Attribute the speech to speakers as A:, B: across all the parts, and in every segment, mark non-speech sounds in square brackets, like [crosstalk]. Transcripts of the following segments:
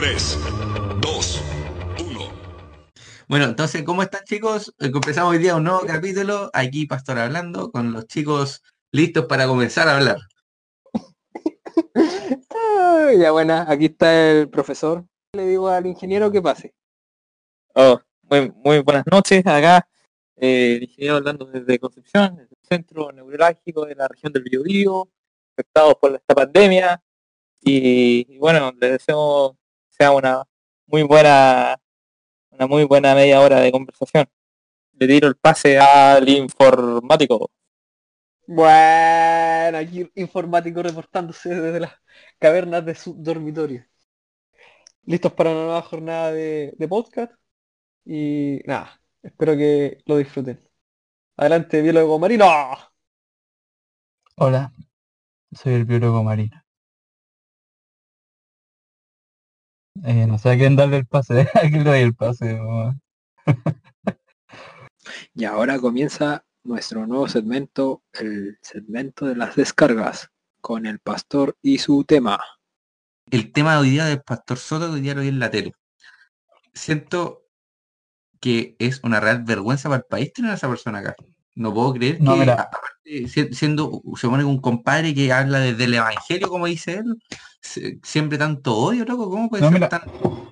A: 3, 2, 1.
B: Bueno, entonces, ¿cómo están chicos? Empezamos hoy día un nuevo capítulo, aquí Pastor hablando, con los chicos listos para comenzar a hablar.
C: Ah, ya buena, aquí está el profesor. Le digo al ingeniero que pase.
D: Oh, muy, muy buenas noches. Acá, eh, el ingeniero hablando desde Concepción, desde el centro neurálgico de la región del Biobío, afectados por esta pandemia. Y, y bueno, les deseo que sea una muy buena, una muy buena media hora de conversación. Le tiro el pase al informático.
C: Bueno, aquí informático reportándose desde las cavernas de su dormitorio. Listos para una nueva jornada de, de podcast. Y nada, espero que lo disfruten. Adelante, biólogo marino.
E: Hola, soy el biólogo marino. Eh, no sé a quién darle el pase, [laughs] a quién le doy el pase. mamá?
C: Y ahora comienza nuestro nuevo segmento, el segmento de las descargas, con el pastor y su tema.
B: El tema de hoy día del Pastor Soto, hoy día lo vi en la tele. Siento que es una real vergüenza para el país tener a esa persona acá. No puedo creer
E: No,
B: que,
E: mira.
B: aparte, si- siendo, se pone un compadre que habla desde el evangelio, como dice él, siempre tanto odio, loco, ¿cómo puede
E: No,
B: ser
E: mira.
B: tan...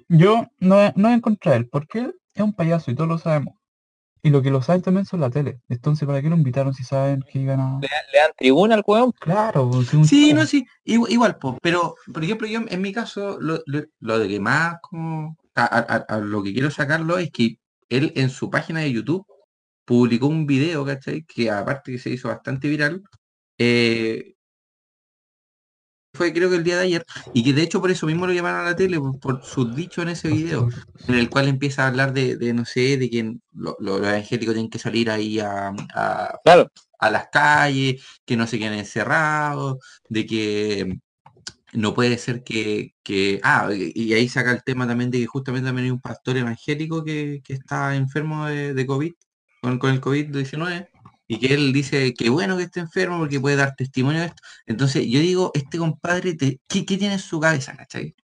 E: Yo no, he- no he en contra de él, porque él es un payaso y todos lo sabemos. Y lo que lo saben también son la tele. Entonces, ¿para qué lo invitaron si saben que iban a...?
D: Le, le dan tribuna al weón.
E: Claro, pues,
B: Sí, no, sí, igual, igual, po, pero por ejemplo yo en mi caso lo, lo- lo de que más como a, a- a- a lo que quiero sacarlo es que él en su página de YouTube publicó un video, ¿cachai? Que aparte que se hizo bastante viral, eh, fue creo que el día de ayer, y que de hecho por eso mismo lo llamaron a la tele, por, por sus dichos en ese video, en el cual empieza a hablar de, de, no sé, de que lo- lo- los evangélicos tienen que salir ahí a, a-
D: Claro,
B: a las calles, que no se queden encerrados, de que no puede ser que, que- ah, y y ahí saca el tema también de que justamente también hay un pastor evangélico que, que está enfermo de, de COVID, con, con el COVID-19, y que él dice que bueno que esté enfermo porque puede dar testimonio de esto. Entonces yo digo, este compadre, te- ¿qué, qué tiene en su cabeza, cachai?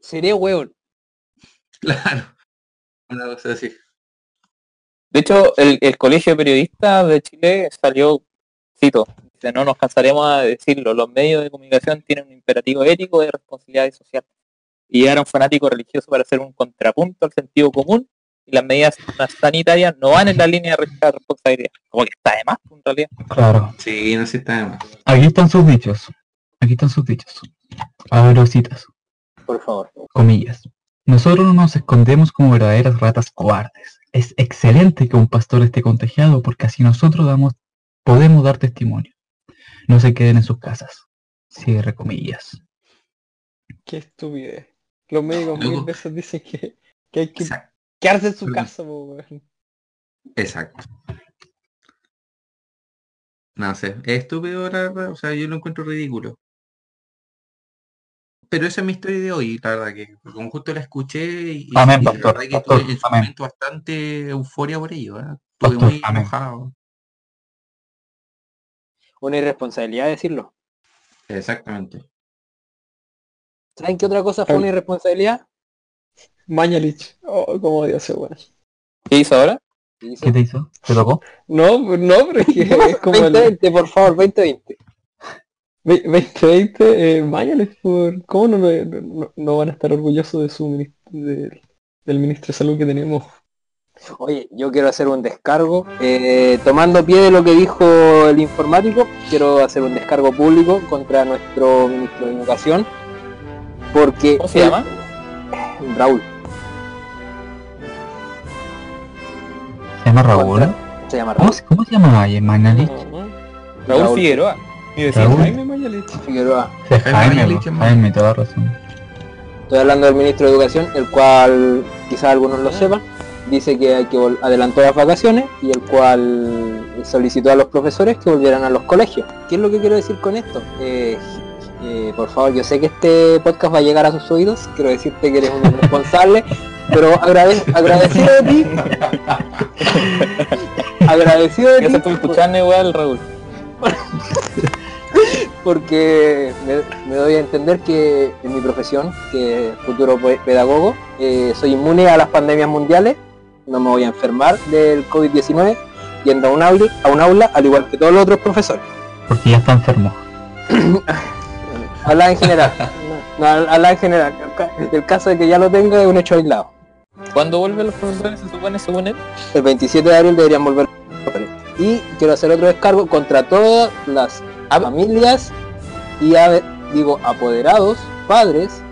C: Seré hueón.
B: Claro. Una cosa así.
D: De hecho, el, el Colegio de Periodistas de Chile salió, cito, dice, no nos cansaremos a decirlo, los medios de comunicación tienen un imperativo ético de responsabilidad social. Y era un fanático religioso para hacer un contrapunto al sentido común y las medidas sanitarias no van en la línea de responsabilidad. Como que está de más, en realidad.
E: Claro.
B: Sí, no sé, está de más.
E: Aquí están sus dichos. Aquí están sus dichos. Abro citas,
C: Por favor.
E: comillas. Nosotros no nos escondemos como verdaderas ratas cobardes. Es excelente que un pastor esté contagiado porque así nosotros damos, podemos dar testimonio. No se queden en sus casas. Cierre comillas.
C: Qué estupidez. Los médicos mil veces dicen que, que hay que
B: Exacto.
C: Quedarse en su casa, po, weón.
B: Exacto. No sé, es estúpido la verdad, o sea, yo lo encuentro ridículo. Pero esa es mi historia de hoy, la verdad que como justo la escuché y, y-
E: Amén,
B: y la
E: pastor,
B: verdad que
E: pastor,
B: tuve en su
E: amén.
B: momento bastante euforia por ello, ¿eh? Estuve
E: Pastor,
B: muy
E: amén.
B: enojado.
C: Una irresponsabilidad decirlo.
B: Exactamente.
C: ¿Saben qué otra cosa fue una irresponsabilidad? Mañalich. Oh, cómo odio ese weón.
D: ¿Qué hizo ahora?
E: ¿Qué te hizo? ¿Te tocó?
C: No, no, pero es que [laughs] es como el
F: 2020, por favor, 2020.
C: ve- 2020, eh, Mañalich, por... ¿cómo no, lo- no, no van a estar orgullosos de su de- del ministro de salud que tenemos?
F: Oye, yo quiero hacer un descargo. eh, tomando pie de lo que dijo el informático, quiero hacer un descargo público contra nuestro ministro de Educación. Porque...
D: ¿Cómo se
F: él-
D: llama?
F: Raúl.
E: ¿Se llama Raúl?
F: Se llama
E: ¿Cómo,
F: Raúl
E: se- cómo se llama Mañalich?
D: Raúl,
F: Raúl.
D: Figueroa. Mi vecino.
E: Raúl.
C: Jaime Mañalich.
F: Figueroa.
B: Jaime
E: Jaime, toda la razón.
F: Estoy hablando del ministro de Educación, el cual quizás algunos lo sepan. Dice que hay que adelantó las vacaciones y el cual solicitó a los profesores que volvieran a los colegios. ¿Qué es lo que quiero decir con esto? Eh, eh, por favor, yo sé que este podcast va a llegar a sus oídos. Quiero decirte que eres un [laughs] irresponsable, pero agrade- agradecido de ti. agradecido de
D: Ya
F: ti.
D: se estuvo escuchando igual, Raúl.
F: porque me, me doy a entender que en mi profesión, que es futuro pe- pedagogo, eh, soy inmune a las pandemias mundiales, no me voy a enfermar del COVID-19 yendo a un aula, a un aula al igual que todos los otros profesores.
E: Porque ya está enfermo. [coughs]
F: Habla en general. No, habla en general. El caso de que ya lo tenga es un hecho aislado.
D: ¿Cuándo vuelven los profesores, se supone, según él?
F: El 27 de abril deberían volver. Y quiero hacer otro descargo contra todas las familias y digo apoderados, padres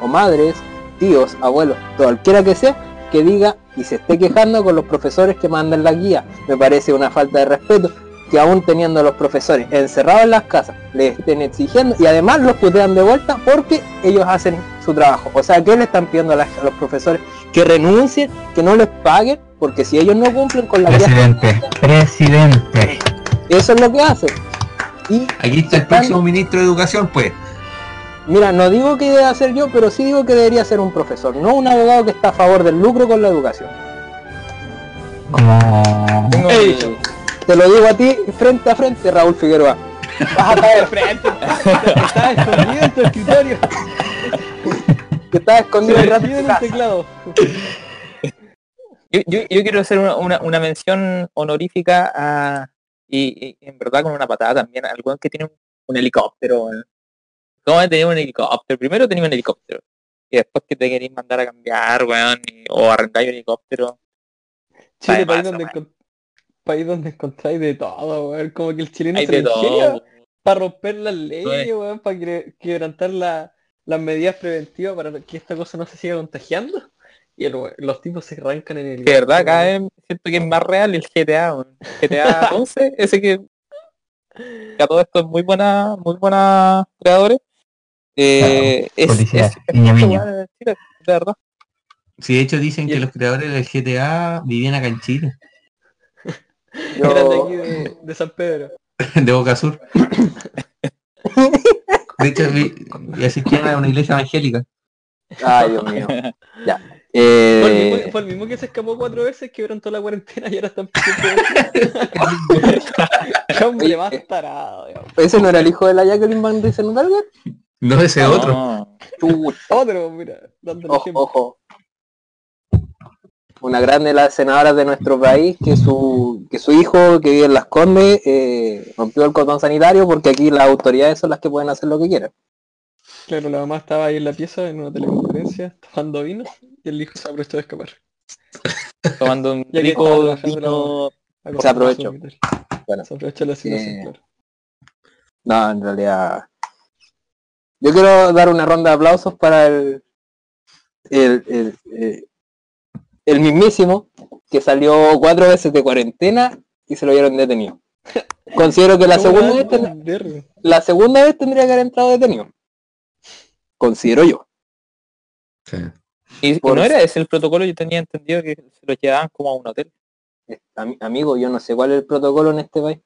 F: o madres, tíos, abuelos, cualquiera que sea, que diga y se esté quejando con los profesores que mandan la guía. Me parece una falta de respeto que aún teniendo a los profesores encerrados en las casas, les estén exigiendo y además los putean de vuelta porque ellos hacen su trabajo. O sea, ¿qué le están pidiendo a, las- a los profesores? Que renuncien, que no les paguen, porque si ellos no cumplen con la guía,
E: Presidente, presidente.
F: eso es lo que hacen. Y
B: Aquí está el próximo ministro de Educación, pues.
F: Mira, no digo que deba ser yo, pero sí digo que debería ser un profesor, no un abogado que está a favor del lucro con la educación.
E: Como...
D: Tengo
C: He
D: mi-
C: dicho.
F: Te lo digo a ti frente a frente, Raúl Figueroa.
C: Vas a caer [laughs] frente. Estás escondido en tu escritorio.
F: Que estás escondido
C: en
F: casa.
C: teclado.
D: Yo, yo, yo quiero hacer una, una, una mención honorífica a, y, y en verdad con una patada también, al que tiene un, un helicóptero. ¿Cómo tenía un helicóptero? Primero tenía un helicóptero. Y después que te queréis mandar a cambiar, weón, y- o arrendar un helicóptero.
C: Chile, país donde, país donde encontráis de todo, weón. Como que el chileno
D: Hay
C: se
D: de todo.
C: para romper las leyes, weón, para que- quebrantar la- las medidas preventivas para que esta cosa no se siga contagiando. Y el los tipos se arrancan en el...
D: De verdad, cada vez siento que es más real el GTA, weón. GTA 11, [laughs] ese que, que a todo esto es muy buena, muy buena creadores. Eh, es,
E: Felicidades,
D: es-
E: niño, niño.
D: de de verdad.
B: Sí, de hecho dicen que
C: el-
B: los creadores del GTA vivían acá en Chile,
F: Yo-
C: Eran de aquí de, [laughs] de San Pedro. [laughs]
B: de Boca Sur. [laughs] De hecho, vi- y asistían a una iglesia evangélica.
F: Ay, Dios mío. Ya.
C: Fue, el
F: Eh,
C: mismo, fue el mismo que se escapó cuatro veces, quebrantó la cuarentena y ahora están Qué hombre más tarado, Dios.
F: ¿Ese no era el hijo de la Jacqueline Van Riesenberger?
B: No ese otro.
C: Otro, mira, dándole
F: Ojo,
C: ejemplo.
F: ojo. Una grande de las senadoras de nuestro país que su que su hijo que vive en Las Condes eh, rompió el cordón sanitario porque aquí las autoridades son las que pueden hacer lo que quieran.
C: Claro, la mamá estaba ahí en la pieza en una teleconferencia [laughs] tomando vino y el hijo se aprovechó de escapar. [laughs]
D: Tomando un rico vino.
F: Se aprovechó. Bueno,
C: Se aprovechó la situación,
F: Eh,
C: claro.
F: no, en realidad. Yo quiero dar una ronda de aplausos para el el, el, eh, el mismísimo que salió cuatro veces de cuarentena y se lo dieron detenido. [laughs] Considero que la
C: ¿Cómo
F: segunda vez ten- la segunda vez tendría que haber entrado detenido. Considero yo.
B: Sí.
D: Y
F: Por
D: no
F: eso.
D: era ese el protocolo, yo tenía entendido que se los llevaban como a un hotel.
F: Ami- Amigo, yo no sé cuál es el protocolo en este país.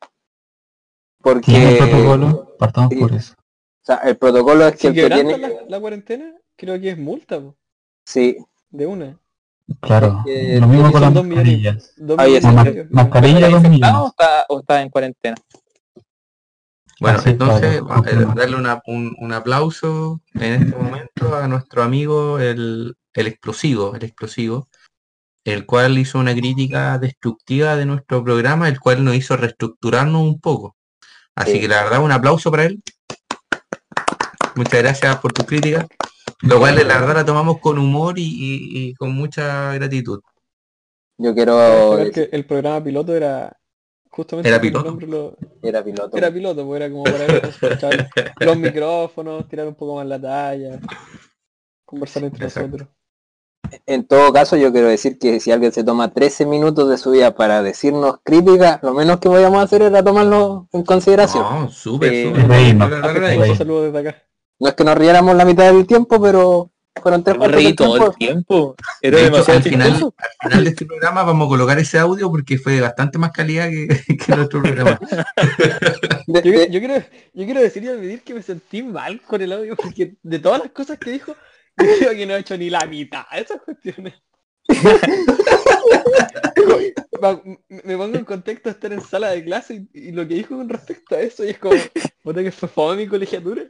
E: ¿Tiene
F: Porque
E: protocolo? Partamos
F: sí.
E: por eso.
F: o sea, el protocolo es que
C: Si
F: el que tiene.
C: la, la cuarentena, creo que es multa, po,
F: Sí,
C: de una.
E: Claro.
F: Eh,
E: Lo mismo
C: son
E: con las
C: dos millones. Dos
E: Ma- mascarilla
D: ¿Está
E: dos millones.
D: o está, o está en cuarentena?
B: Bueno,
E: Así
B: entonces
E: claro,
B: eh, darle una- un, un aplauso en este momento a nuestro amigo el, el explosivo, el explosivo, el cual hizo una crítica destructiva de nuestro programa, el cual nos hizo reestructurarnos un poco. Así
F: Sí.
B: que la verdad un aplauso para él. Muchas gracias por tus críticas. Lo cual la verdad la tomamos con humor y, y- y con mucha gratitud.
F: yo quiero.
C: que el programa piloto era justamente
B: Era piloto.
C: lo-
F: Era piloto.
C: era piloto, pues era como para los micrófonos, tirar un poco más la talla, conversar entre
B: Exacto.
C: nosotros.
F: En todo caso, yo quiero decir que si alguien se toma 13 minutos de su vida para decirnos críticas, lo menos que podíamos hacer era tomarlo en consideración.
B: No, súper,
F: Sí.
B: súper.
E: Ahí.
C: saludo desde acá.
F: No es que nos riéramos la mitad del tiempo, pero fueron tres cuartos
D: reí
F: del
D: todo
F: tiempo.
D: el tiempo. Era
B: De hecho, al final, al final de este programa vamos a colocar ese audio porque fue de bastante más calidad que, [laughs] que nuestro programa.
F: De-
C: Yo, quiero, yo quiero decir y admitir que me sentí mal con el audio porque de todas las cosas que dijo, [laughs] yo creo que no he hecho ni la mitad de esas cuestiones. [laughs] me, pongo en contexto de estar en sala de clase y, y lo que dijo con respecto a eso y es como, puta que fue fome mi colegiatura.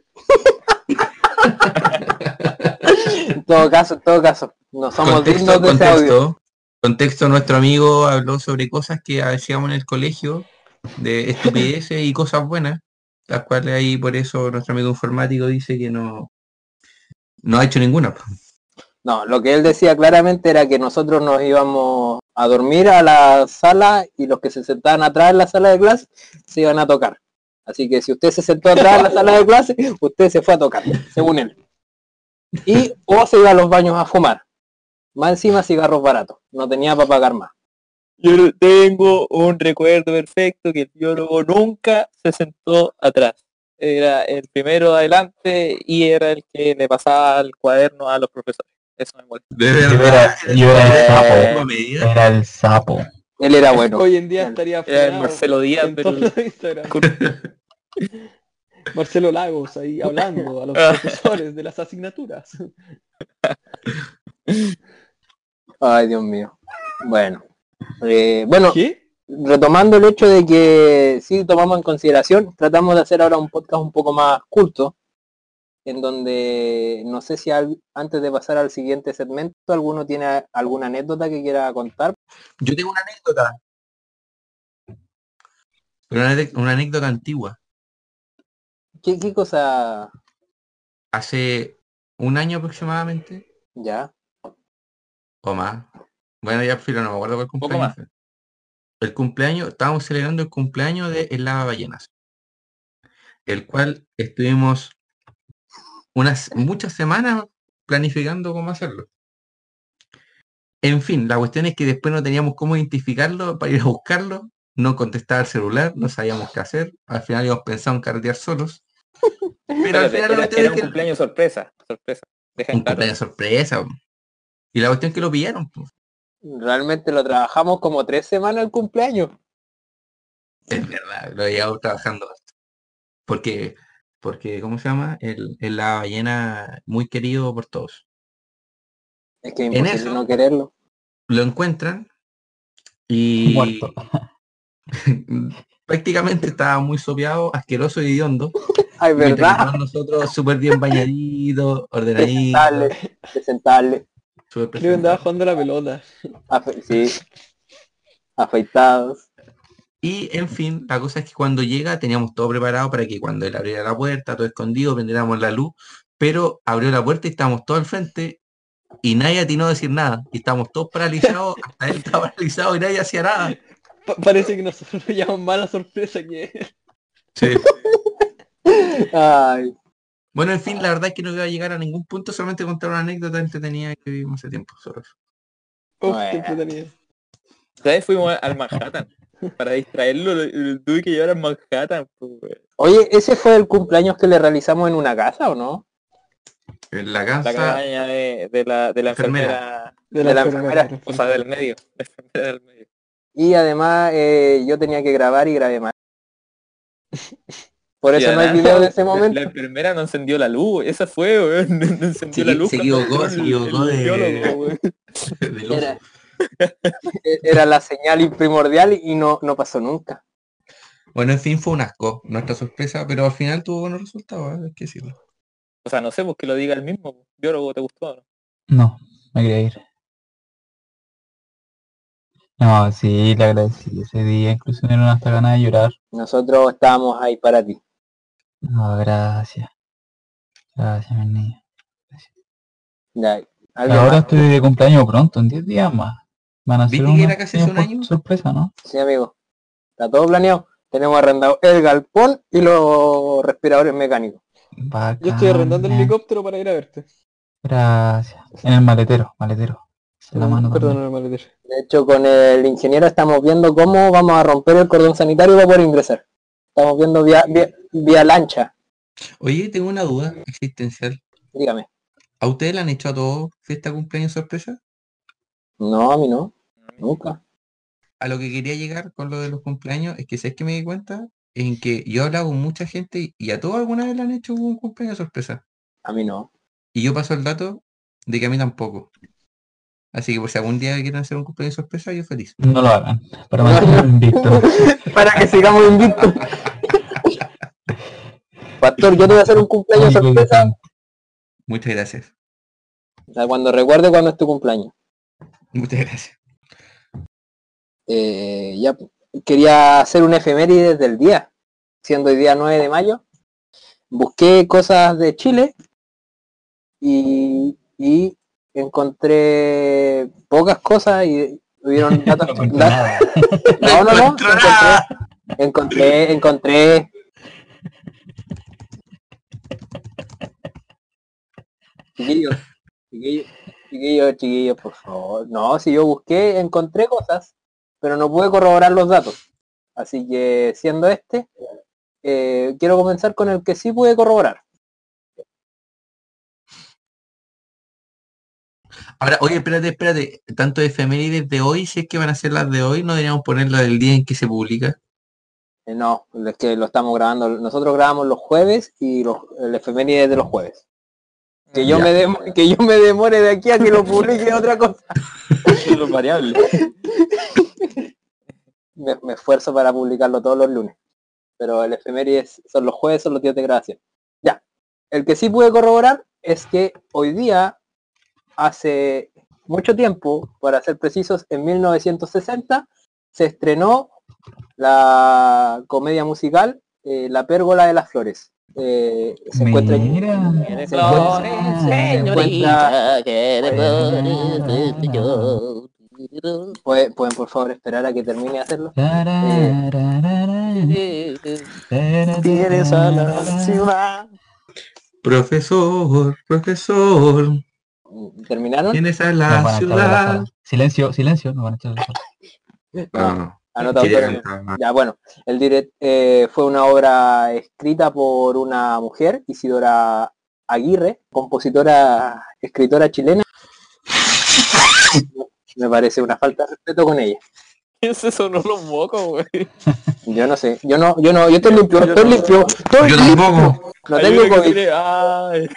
F: En [laughs] todo caso, en todo caso, no somos
B: Contexto,
F: dignos de ese audio.
B: contexto. Contexto, nuestro amigo habló sobre cosas que hacíamos en el colegio, de estupideces y cosas buenas, las cuales ahí por eso nuestro amigo informático dice que no, no ha hecho ninguna.
F: No, lo que él decía claramente era que nosotros nos íbamos a dormir a la sala y los que se sentaban atrás en la sala de clase se iban a tocar. Así que si usted se sentó atrás en la sala de clase, usted se fue a tocar, según él. Y o se iba a los baños a fumar. Más encima cigarros baratos. No tenía para pagar más.
D: Yo tengo un recuerdo perfecto que el biólogo nunca se sentó atrás. Era el primero adelante y era el que le pasaba el cuaderno a los profesores. Eso me molesta.
B: De
E: Yo
B: verdad.
E: era, yo era el sapo.
B: medida.
E: Era el sapo.
F: Él era [laughs] bueno.
C: Hoy en día estaría
D: Era el Marcelo Díaz
C: Instagram. [laughs] Marcelo Lagos ahí [laughs] hablando a los
D: Ah.
C: profesores de las asignaturas.
F: Ay, Dios mío. Bueno. Eh, bueno,
C: ¿Qué?
F: retomando el hecho de que sí tomamos en consideración, tratamos de hacer ahora un podcast un poco más culto, en donde no sé si al- antes de pasar al siguiente segmento, alguno tiene alguna anécdota que quiera contar.
B: Yo tengo una anécdota. Pero una, una anécdota antigua.
F: ¿Qué, qué cosa?
B: Hace un año aproximadamente,
F: Ya.
B: o más. Bueno, ya filo, no me acuerdo cuál
D: Poco
B: cumpleaños.
D: más.
B: fue. El cumpleaños, estábamos celebrando el cumpleaños de El Lava Ballenas. El cual estuvimos unas muchas semanas planificando cómo hacerlo. En fin, la cuestión es que después no teníamos cómo identificarlo para ir a buscarlo. No contestaba el celular, no sabíamos qué hacer. Al final íbamos pensando en carretear solos. [laughs] Pero al final
D: era, era un
B: que-
D: cumpleaños sorpresa. Sorpresa. Deja
B: un cumpleaños sorpresa. Y la cuestión es que lo pillaron.
F: Realmente lo trabajamos como tres semanas el cumpleaños.
B: Es verdad, lo llevamos trabajando. Porque, porque, ¿cómo se llama? El, el la ballena muy querido por todos.
F: Es que
B: En
F: imposible
B: eso-
F: no quererlo.
B: Lo encuentran y
E: Muerto. [laughs] [laughs]
B: prácticamente estaba muy sopeado, asqueroso y hediondo.
F: Ay, ¿verdad?
B: nosotros súper bien bañaditos, [laughs] ordenaditos,
F: Presentarle, presentarle.
C: Creo
B: súper
C: que andaba jugando la pelota.
F: afe- sí. Afeitados.
B: Y en fin, la cosa es que cuando llega teníamos todo preparado para que cuando él abriera la puerta, todo escondido, prendiéramos la luz, pero abrió la puerta y estábamos todos al frente y nadie atinó a decir nada. Y estábamos todos paralizados, [laughs] hasta él estaba paralizado y nadie hacía nada.
C: Pa- parece que nosotros nos llamamos más la sorpresa que
B: Sí. [laughs]
F: Ay,
B: Bueno, en fin, la verdad es que no iba a llegar a ningún punto, solamente contar una anécdota entretenida que vivimos hace tiempo. solo eso.
C: Uf,
F: Bueno.
C: qué entretenido.
D: ¿Sabes? Fuimos al Manhattan. Para distraerlo, lo- lo tuve que llevar al Manhattan. pues.
F: Oye, ¿ese fue el cumpleaños que le realizamos en una casa o no?
B: En la
D: La
B: casa,
D: cabaña de, de la, de la
B: Enfermera.
D: enfermera.
C: De
F: De la
C: enfermera.
D: O sea, del medio. La enfermera del medio.
F: Y además eh, yo tenía que grabar y grabé mal. Por eso no hay video de ese
D: la-
F: momento.
D: La enfermera no encendió la luz. Esa fue. [laughs] No, encendió
B: Se-
D: la luz.
B: se
D: cuando
B: equivocó,
D: entró
B: se
D: el-
B: equivocó
D: el
B: de-
D: biólogo, güey. [laughs]
B: de luz.
F: Era, [laughs] era la señal primordial y no, no pasó nunca.
B: Bueno, en fin, fue un asco, nuestra sorpresa, pero al final tuvo buenos resultados, ¿eh? hay que decirlo.
D: O sea, no sé, pues que lo diga el mismo. pues. Biólogo, ¿te gustó o no?
E: No, me quería ir. No, sí, le agradecí ese día, incluso me dieron hasta ganas de llorar.
F: Nosotros estábamos ahí para ti.
E: No, gracias. Gracias, mi niño.
F: Ya, ¿alguien
E: Ahora
F: más?
E: estoy de cumpleaños pronto, en 10 días más. Van a ser
B: ¿Viste que
E: una
B: era casi hace un año?
E: sorpresa, ¿no?
F: Sí, amigo. Está todo planeado. Tenemos arrendado el galpón y los respiradores mecánicos.
C: Yo estoy arrendando el
E: eh.
C: helicóptero para ir a verte.
E: Gracias. En el maletero, maletero. En la mano
C: Perdón, me maletero.
F: De hecho, con el ingeniero estamos viendo cómo vamos a romper el cordón sanitario para poder ingresar. Estamos viendo vía, vía, vía lancha.
B: Oye, tengo una duda existencial.
F: Dígame.
B: ¿A ustedes le han hecho a todos fiesta cumpleaños sorpresa?
F: No, a mí no. Nunca.
B: A lo que quería llegar con lo de los cumpleaños es que sé que me di cuenta en que yo he hablado con mucha gente y a todos alguna vez le han hecho un cumpleaños sorpresa.
F: A mí no.
B: Y yo paso el dato de que a mí tampoco. Así que por si algún día quieren hacer un cumpleaños sorpresa, yo feliz.
E: No lo hagan. Para mantenerlo invicto. [laughs]
F: Para que sigamos invictos. Pastor, yo te voy a hacer un cumpleaños sorpresa.
B: Muchas gracias.
F: O sea, cuando recuerde cuando es tu cumpleaños.
B: Muchas gracias.
F: Eh, ya quería hacer un efeméride del día, siendo hoy día 9 de mayo. Busqué cosas de Chile y, y encontré pocas cosas y hubieron [laughs] datos.
E: No nada. [laughs]
F: no, no, no,
B: nada.
F: encontré, encontré, [laughs] encontré. Chiquillos, chiquillos, chiquillos, chiquillos, por favor. No, si yo busqué, encontré cosas, pero no pude corroborar los datos. Así que siendo este, eh, quiero comenzar con el que sí pude corroborar.
B: Ahora, oye, espérate, espérate. Tanto efemérides de hoy, si es que van a ser las de hoy, no deberíamos ponerlas del día en que se publica.
F: Eh, no, es que lo estamos grabando. Nosotros grabamos los jueves y los, el efeméride de los jueves. Que yo,
B: Ya.
F: me dem- que yo me demore de aquí a que lo publique otra cosa. Me, me esfuerzo para publicarlo todos los lunes. Pero el efeméride son los jueves, son los días de gracia. Ya. El que sí pude corroborar es que hoy día, hace mucho tiempo, para ser precisos, en 1960, se estrenó la comedia musical eh, La Pérgola de las Flores. Eh, se encuentra en-
E: Mira.
F: se encuentra- se encuentra- ¿Pueden, pueden, por favor esperar a que termine de hacerlo?
C: Vienes a la ciudad.
B: Profesor, profesor,
F: ¿Terminaron?
B: vienes a la
E: la
B: ciudad.
E: Silencio, silencio, nos van a echar.
B: No, no.
F: Anotado. Ya, bueno, el direct eh, fue una obra escrita por una mujer, Isidora Aguirre, compositora, escritora chilena. [laughs] Me parece una falta de respeto con ella.
D: ¿Quién se sonó los mocos, güey?
F: Yo no sé, yo no, yo no, yo estoy limpio,
D: Yo
F: estoy
D: no.
F: limpio, estoy
B: Yo
F: limpio.
B: tampoco.
F: No
D: Hay
F: tengo COVID.
D: tiene- ay.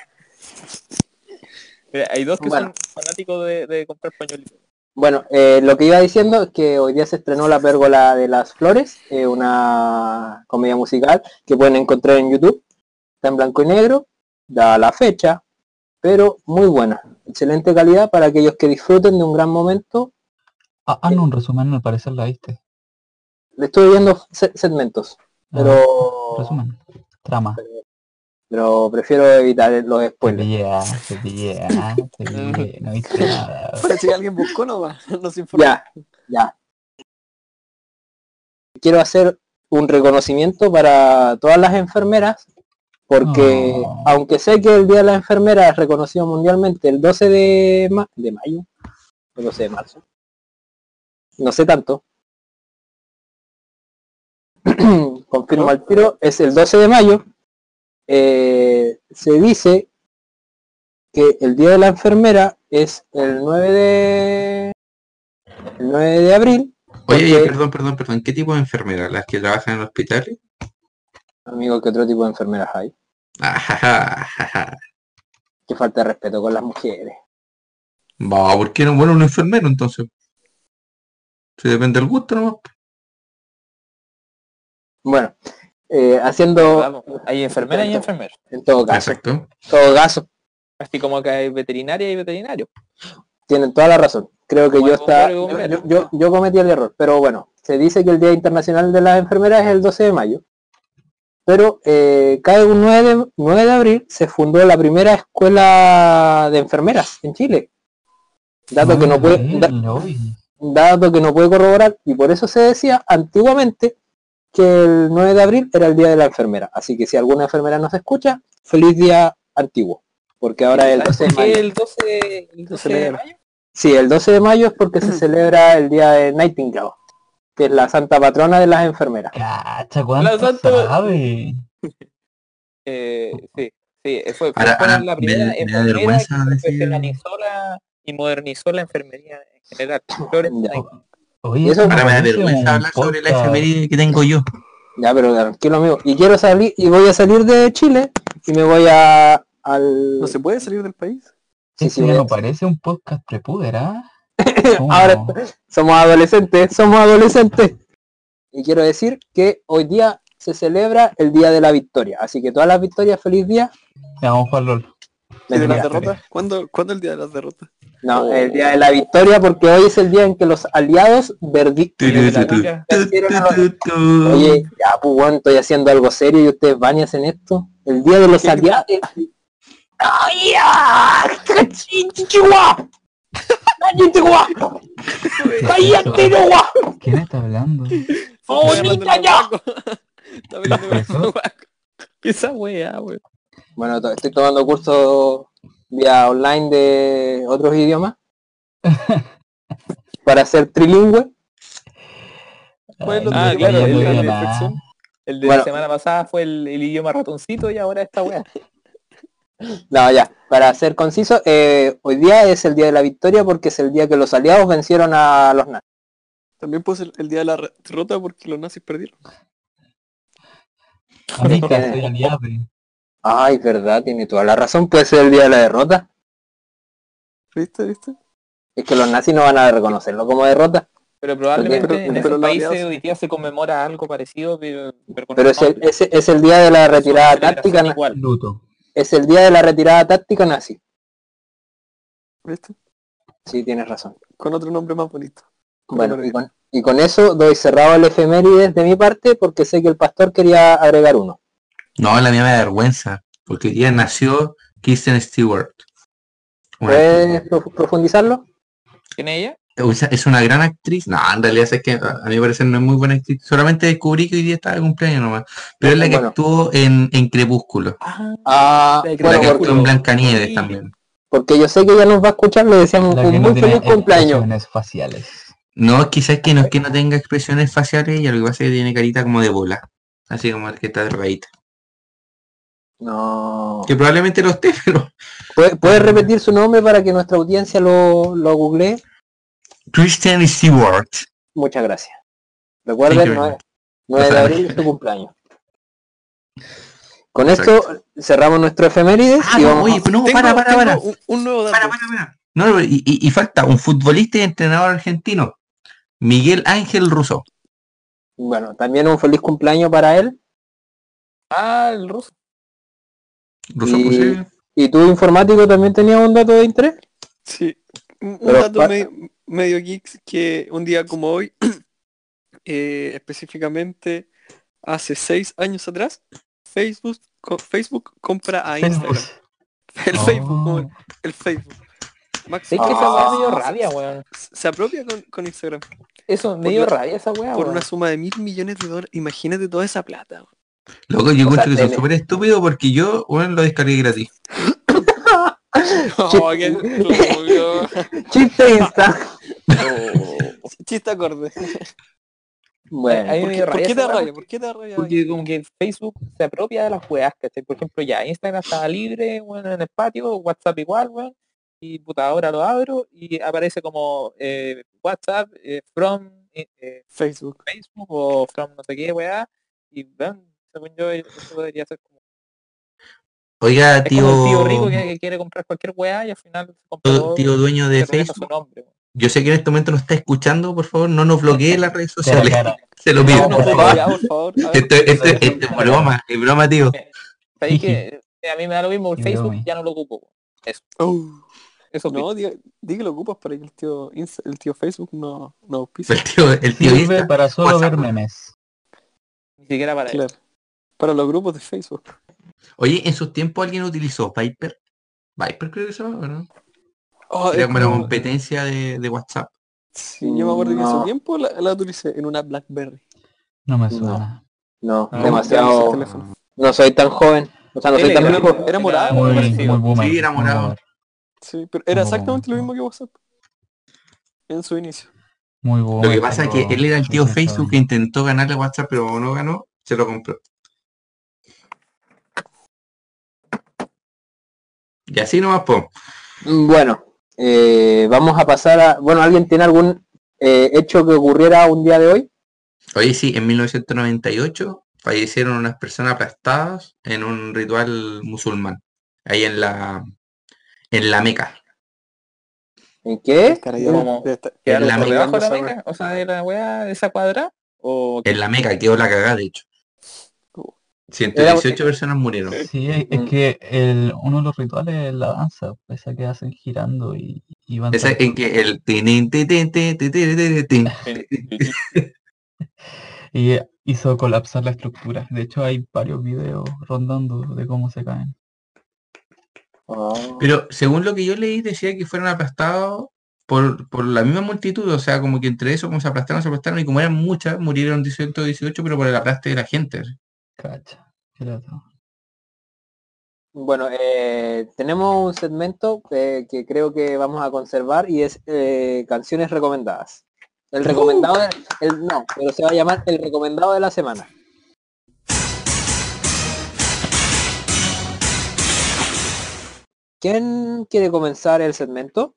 D: Mira, hay dos que
F: Bueno.
D: son fanáticos de, de comprar pañuelitos.
F: Bueno, eh, lo que iba diciendo es que hoy día se estrenó La Pérgola de las Flores, eh, una comedia musical que pueden encontrar en YouTube. Está en blanco y negro, da la fecha, pero muy buena. Excelente calidad para aquellos que disfruten de un gran momento.
E: Ah, haznos un resumen, al parecer la viste.
F: Le estoy viendo se- segmentos,
E: Ah,
F: pero,
E: Resumen. Trama.
F: pero prefiero evitar los
E: Te
F: spoilers.
E: pillé, ah, te pillé, ah, te pillé, no viste [laughs] nada.
C: Que alguien buscó nomás. [laughs] Nos informó.
F: Ya, ya. Quiero hacer un reconocimiento para todas las enfermeras, porque
E: Oh.
F: aunque sé que el Día de la Enfermera es reconocido mundialmente el 12 de, ma- de mayo, el 12 de marzo, no sé tanto. [clears throat] Confirmo al tiro, es el 12 de mayo. Eh, se dice que el Día de la Enfermera es el 9 de el 9 de abril,
B: Oye, oye, perdón, perdón, perdón. ¿Qué tipo de enfermera? ¿Las que trabajan en hospitales?
F: amigo, ¿qué otro tipo de enfermeras hay? [laughs] Que falta de respeto con las mujeres.
B: Va, ¿por qué no? Bueno, un enfermero entonces. Si depende del gusto nomás.
F: Bueno, eh, haciendo
D: Vamos, hay enfermeras y enfermeros.
F: en todo caso,
B: Exacto.
F: en todo caso,
D: Así como que hay veterinaria y veterinario.
F: tienen toda la razón. Creo que
D: Como
F: yo, está, yo, yo- yo cometí el error, pero bueno, se dice que el Día Internacional de las Enfermeras es el 12 de mayo, pero eh, cae un 9 de, 9 de abril, se fundó la primera escuela de enfermeras en Chile. Dato que no puede, da-
E: Increíble, oye.
F: dato que no puede corroborar y por eso se decía antiguamente que el 9 de abril era el día de la enfermera. Así que si alguna enfermera nos escucha, feliz día antiguo, porque ahora el 12 de
D: ¿Sabes por qué
F: mayo.
D: el 12, el 12 de mayo?
F: Sí, el 12 de mayo es porque se celebra el día de Nightingale, que es la santa patrona de las enfermeras.
E: Cacha, ¿cuánto
D: santa-
E: sabe? [laughs]
D: Eh, sí, sí, fue, fue
B: Ahora-
D: fue
B: ahora
D: la
B: me-
D: primera
B: me da
D: enfermera
B: vergüenza
D: que
B: decir-
D: profesionalizó la y modernizó la enfermería en general. Flores.
E: Oye,
F: Eso-
B: Ahora me da vergüenza sobre la efeméride que tengo yo.
F: Ya, pero tranquilo amigo. Y quiero salir, y voy a salir de Chile y me voy a al...
C: No se puede salir del país.
F: Sí, sí,
E: no parece un podcast prepuder, ¿ah? [laughs] ¿Cómo
F: Ahora somos adolescentes, somos adolescentes. Y quiero decir que hoy día se celebra el Día de la Victoria. Así que todas las victorias, feliz día.
E: Ya, vamos a jugar LOL.
C: ¿Y de las derrotas? ¿Cuándo, ¿Cuándo el día de las derrotas?
F: No, el Día de la Victoria porque hoy es el día en que los aliados verdi-
B: Tu, tu, tu, tu,
F: vencieron a los-
B: tu, tu, tu.
F: Oye, ya pues estoy haciendo algo serio y ustedes van y hacen esto. El Día de los
C: ¿Qué-
F: aliados. ¡Ay, ya!
E: ¿Quién está hablando?
F: ¡Oh, niña, ya! [laughs]
C: Está. Guaco. Esa wea, weón.
F: Bueno, to- estoy tomando cursos vía online de otros idiomas [laughs] para ser trilingüe.
C: ¿Cuál es lo
D: Ah, claro, el- de
F: Bueno.
D: la semana pasada fue el, el idioma ratoncito y ahora esta weá. [laughs]
F: No, ya, para ser conciso, eh, hoy día es el Día de la Victoria porque es el día que los aliados vencieron a los nazis.
C: También puede ser el día de la derrota porque los nazis perdieron.
E: Amiga, [laughs] soy aliado.
F: Ay, verdad, tiene toda la razón, puede ser el día de la derrota.
C: ¿Viste? ¿Viste?
F: Es que los nazis no van a reconocerlo como derrota.
D: Pero probablemente
C: Pero-
D: en
C: pero
D: esos
C: los
D: países
C: aliados-
D: hoy día se conmemora algo parecido, pero, con
F: es el, es el día de la retirada
D: celebración
F: táctica, na-
D: igual.
E: Luto.
F: es el día de la retirada táctica nazi.
C: ¿Viste?
F: Sí, tienes razón.
C: Con otro nombre más bonito.
F: Bueno, y con, y con eso doy cerrado el efemérides de mi parte porque sé que el pastor quería agregar uno.
B: No, la mía me da vergüenza. Porque hoy día nació Kristen Stewart. Una
F: ¿Puedes prof- profundizarlo?
D: ¿Quién es ella?
B: es una gran actriz. No, en realidad es que a mí me parece no es muy buena actriz. Solamente descubrí que hoy día estaba de cumpleaños nomás. Pero es la que
F: Bueno.
B: actuó en, en Crepúsculo.
D: Ah,
F: Ah,
D: La de
F: bueno,
B: que
F: porque,
B: actuó en Blancanieves
D: Sí.
B: también.
F: porque yo sé que ella nos va a escuchar, le
E: La que
F: un
E: no
F: muy
E: tiene
F: feliz cumpleaños.
E: expresiones faciales.
B: No, quizás que no es que no tenga expresiones faciales, y lo que pasa es que tiene carita como de bola. Así como el que está drogadita.
F: No.
B: Que probablemente lo esté, [laughs] pero.
F: ¿Puede- ¿Puedes repetir su nombre para que nuestra audiencia lo, lo googlee?
B: Kristen Stewart.
F: Muchas gracias. Recuerden,
B: you very
F: 9,
B: much.
F: 9 de abril es su cumpleaños. Con
B: Exacto.
F: esto cerramos nuestro efemérides
B: Ah,
F: y
B: no,
F: vamos
B: oye, no,
C: Tengo-
B: para, para.
C: Un, un nuevo dato.
B: Para, para, para. No, no, y, y- y falta un futbolista y entrenador argentino. Miguel Ángel Russo.
F: Bueno, también un feliz cumpleaños para él.
D: ah, el ruso.
B: Russo
F: Y-
B: puse-
F: ¿Y tú informático también tenías un dato de interés?
C: Sí. Un,
F: Pero
C: dato medio, medio geek que un día como hoy, [clears throat] eh, específicamente hace seis años atrás, Facebook, co- Facebook compra a Instagram. [laughs] El
E: Oh.
C: Facebook, como el Facebook. Max
D: Es que esa
F: Ah.
D: weá me dio rabia, weón.
C: se apropia con, con Instagram
D: Eso, me dio rabia esa weá,
C: por
D: weón.
C: una suma de mil millones de dólares. Imagínate toda esa plata. weón.
B: Loco, yo encuentro que son
F: tele.
B: súper estúpidos porque yo, bueno, lo descargué gratis.
C: Oh, qué estúpido. [laughs]
F: Chiste Insta.
C: Chiste acorde.
F: Bueno,
C: ¿Por qué, por qué te rabia? ¿Por qué te da rabia?
D: Porque como que Facebook se apropia de las weas, ¿cachai? Por ejemplo, ya Instagram estaba libre, bueno, en el patio, WhatsApp igual, weón. Y puta, ahora lo abro y aparece como eh, WhatsApp eh, from eh,
C: Facebook.
D: Facebook o from no sé qué, weá. Y vean, según yo, eso debería ser como,
B: Oiga,
D: es
B: tío,
D: como el tío rico que, que quiere comprar cualquier weá y al final se compra
B: tío,
D: todo
B: tío dueño de Facebook.
D: nombre.
B: Yo sé que en este momento no está escuchando, por favor, no nos bloquee las redes sociales. [laughs] Se lo pido.
C: no,
B: por
C: por
B: favor.
C: favor, por favor. A ver,
B: Esto, esto- esto es [laughs] broma, es broma, tío.
D: Que eh, a mí me da lo mismo el Facebook, ya no lo ocupo. Eso,
C: Uh,
D: eso
C: no, diga, di que lo ocupas para que el tío, el tío Facebook no, no auspice.
B: El tío, el tío
E: Sirve para solo
B: WhatsApp.
E: ver memes.
D: ni siquiera para eso.
C: Para los grupos de Facebook.
B: Oye, en sus tiempos alguien utilizó Viper. Viper creo que se llama, ¿no?
C: Oh,
B: Era como la competencia de, de WhatsApp.
C: Sí, yo me acuerdo que en su
F: No.
C: tiempo la, la utilicé en una Blackberry.
E: No me
F: No.
E: suena.
F: no,
D: Ah,
F: demasiado.
C: ese teléfono.
F: No soy tan joven. O sea, no soy tan viejo.
C: Era morado,
E: Muy,
D: algo
E: muy
D: parecido.
E: boomer.
B: Sí, era morado.
E: boomer.
C: Sí, pero era
E: No,
C: exactamente lo
E: no.
C: mismo que WhatsApp. En su inicio.
E: Muy
B: Lo
E: boomer.
B: que pasa es que él era el tío Facebook que intentó ganarle a WhatsApp, pero no ganó, se lo compró. Y así nomás, po.
F: Bueno, eh, vamos a pasar a. Bueno, ¿alguien tiene algún eh, hecho que ocurriera un día de hoy?
B: Oye, sí, en 1998 fallecieron unas personas aplastadas en un ritual musulmán, ahí en la en la Meca.
F: ¿En qué?
D: ¿Cómo?
C: debe estar-
D: ¿Quedar
B: En la
D: de la meca? O sea, de la weá, de esa cuadra. O
B: En la meca quedó la cagada, de hecho. 118 personas murieron.
E: Sí, es, es que el, uno de los rituales es la danza, esa que hacen girando y, y van
B: Esa en que el
E: y hizo colapsar la estructura. De hecho, hay varios videos rondando de cómo se caen.
F: Oh.
B: Pero según lo que yo leí, decía que fueron aplastados por, por la misma multitud. O sea, como que entre eso, como se aplastaron, se aplastaron, y como eran muchas, murieron 118, pero por el aplaste de la gente.
E: Cacha. qué lata.
F: Bueno, eh, tenemos un segmento eh, que creo que vamos a conservar y es eh, canciones recomendadas. El recomendado, de- el, no, pero se va a llamar el recomendado de la semana. ¿Quién quiere comenzar el segmento?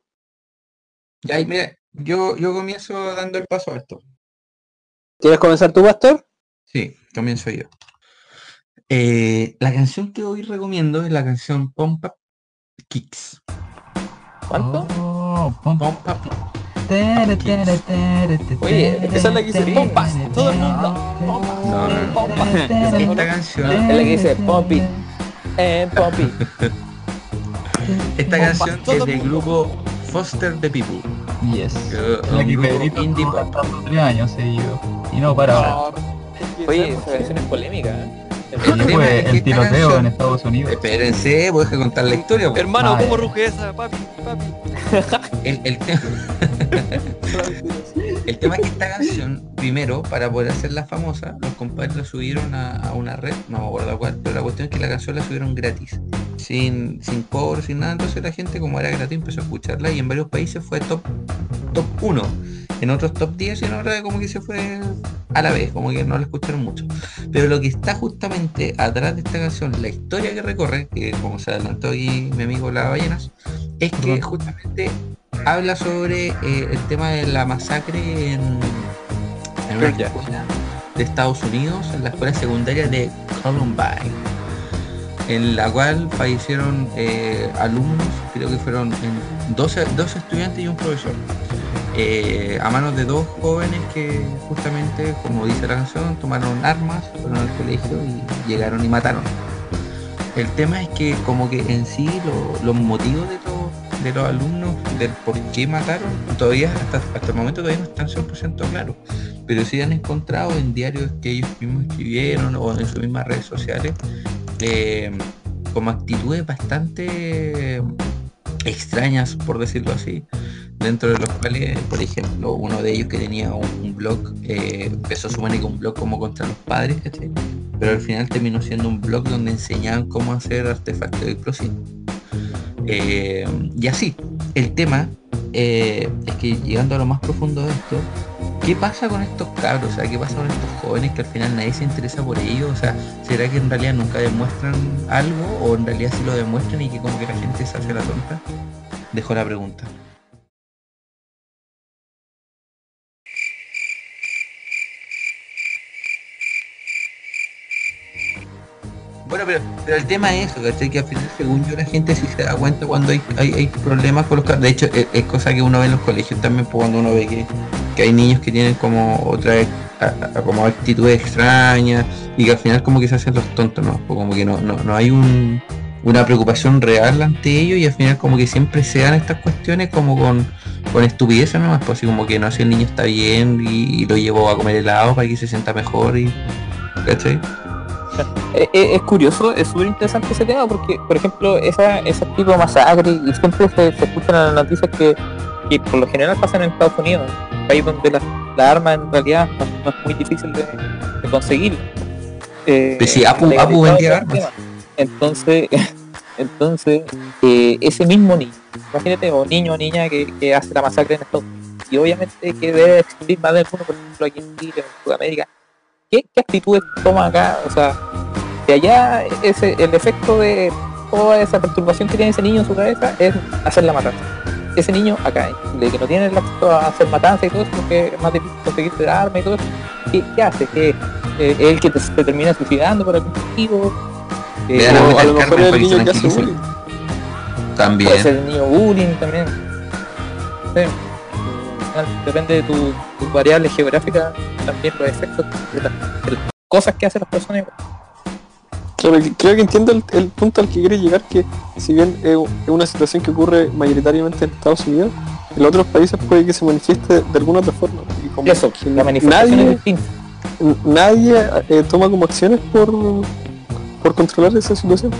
B: Ya, mira, yo, yo comienzo dando el paso a esto.
F: ¿Quieres comenzar tú, Pastor?
B: Sí, comienzo yo. Eh, la canción que hoy recomiendo es la canción Pump Up Kicks.
D: ¿Cuánto?
E: Oh,
B: Pump Up
E: tere, tere, tere, tere,
C: Oye, esa es la que dice pompas,
E: tere,
C: todo el mundo, pompas,
B: No, no, no.
C: pompas.
B: Esta canción,
F: Es la que dice Poppy. Eh, Poppy.
B: esta canción es
C: el
B: del grupo Foster the People.
E: Yes.
B: que es
E: La que Pedrito
B: indie pop.
E: tres años seguidos. Y no paraba.
C: No, que
D: Oye,
C: ¿sabes
D: esa canción es polémica, ¿eh?
B: El
E: pues, tiroteo
B: canción-
E: en Estados Unidos.
B: Espérense, voy a contar la historia. pues.
C: Hermano, ¿cómo ruge esa, papi? Papi. [laughs]
B: El, el tema, [laughs] el tema es que esta canción, primero, para poder hacerla famosa, los compadres la subieron a, a una red, no me acuerdo cuál, pero la cuestión es que la canción la subieron gratis, sin, sin cobro, sin nada, entonces la gente como era gratis empezó a escucharla y en varios países fue top, top 1, en otros top 10 y en otros como que se fue a la vez, como que no la escucharon mucho. Pero lo que está justamente atrás de esta canción, la historia que recorre, que como se adelantó aquí mi amigo La Ballenas, es que justamente habla sobre eh, el tema de la masacre en, en una escuela de Estados Unidos, en la escuela secundaria de Columbine, en la cual fallecieron eh, alumnos, creo que fueron en 12, 12 estudiantes y un profesor, eh, a manos de dos jóvenes que justamente, como dice la canción, tomaron armas, fueron al colegio y llegaron y mataron. El tema es que como que en sí lo- los motivos de los, de los alumnos, del por qué mataron, todavía hasta, hasta el momento todavía no están 100% claros. Pero sí han encontrado en diarios que ellos mismos escribieron o en sus mismas redes sociales eh, como actitudes bastante extrañas, por decirlo así, dentro de los cuales, por ejemplo, uno de ellos que tenía un, blog, eh, empezó a que un blog como contra los padres, ¿cachai? pero al final terminó siendo un blog donde enseñaban cómo hacer artefactos explosivos. Eh, y así, el tema eh, es que llegando a lo más profundo de esto, ¿qué pasa con estos cabros? O sea, ¿qué pasa con estos jóvenes que al final nadie se interesa por ellos? O sea, ¿será que en realidad nunca demuestran algo o en realidad sí lo demuestran y que como que la gente se hace la tonta? Dejo la pregunta. Bueno, pero, pero el tema es eso, ¿cachai? Que al final, según yo, la gente sí se da cuenta cuando hay, hay, hay problemas con los carros. De hecho, es, es cosa que uno ve en los colegios también, pues, cuando uno ve que, hay niños que tienen como otra a- a- como actitudes extrañas y que al final como que se hacen los tontos, ¿no? O como que no, no, no hay un, una preocupación real ante ellos y al final como que siempre se dan estas cuestiones como con, con estupideces nomás, pues así como que no sé, el niño está bien y, y lo llevó a comer helado para que se sienta mejor y... ¿Cachai?
D: Eh, eh, es curioso, es súper interesante ese tema porque, por ejemplo, esa, ese tipo de masacre y siempre se, se escuchan las noticias que, que por lo general pasan en Estados Unidos, un país donde la, la arma en realidad no, no es muy difícil de, de conseguir. Eh,
B: Pues sí, Apu- Apu vendía armas.
D: Entonces, [laughs] entonces eh, ese mismo niño, imagínate, o niño o niña que, que hace la masacre en Estados Unidos, y obviamente que debe existir más de uno, por ejemplo, aquí en Chile, en Sudamérica, ¿qué, qué actitudes toma acá? O sea, de allá ese, el efecto de toda esa perturbación que tiene ese niño en su cabeza es hacer la matanza. Ese niño acá, de que no tiene el acceso a hacer matanza y todo eso, porque es más difícil conseguirse de arma y todo eso, ¿qué, qué hace? ¿Qué, eh, ¿Es el que te, te termina suicidando por algún motivo? Eh,
C: O a lo mejor es el niño que hace bullying.
B: También.
D: puede ser el niño bullying también. Sí. Depende de tu, tu variable geográfica, también los efectos de las, de las cosas que hacen las personas.
C: Creo que entiendo el, el punto al que quiere llegar, que si bien es es una situación que ocurre mayoritariamente en Estados Unidos, en otros países puede que se manifieste de alguna otra forma. Y como
D: Eso, la manifestación es
C: nadie,
D: distinta.
C: n- nadie eh, toma como acciones por, por controlar esa situación.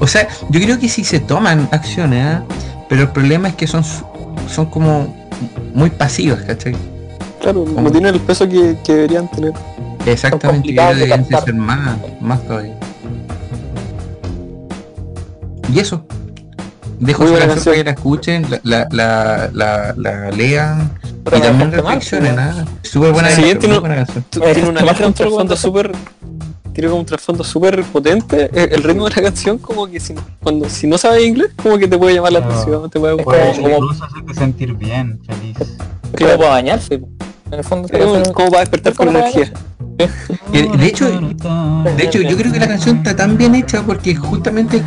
B: O sea, yo creo que sí se toman acciones, ¿ah? pero el problema es que son, son como muy pasivas, ¿cachai?
C: Claro, no
B: Como-
C: tienen el peso que, que deberían tener.
B: Exactamente, deberían de ser más, más todavía. Y eso. Dejo esa canción para que
C: canción.
B: la escuchen, la, la, la, la, la lean
D: Pero
B: y también reflexionen.
D: pues,
B: ¿ah? Súper buena
C: Sí,
B: canción,
C: tiene
B: canción.
C: Una
D: segundo.
C: súper... Tiene como un trasfondo súper potente. Eh, El ritmo de la canción como que si, cuando, si no sabes inglés, como que te puede llamar la
E: Claro.
C: atención, te puede
D: como-
E: incluso hacerte sentir bien, feliz.
D: Claro, para bañarse. En el fondo,
C: Es como para despertar con energía.
B: Y de hecho, De hecho, yo creo que la canción está tan bien hecha porque justamente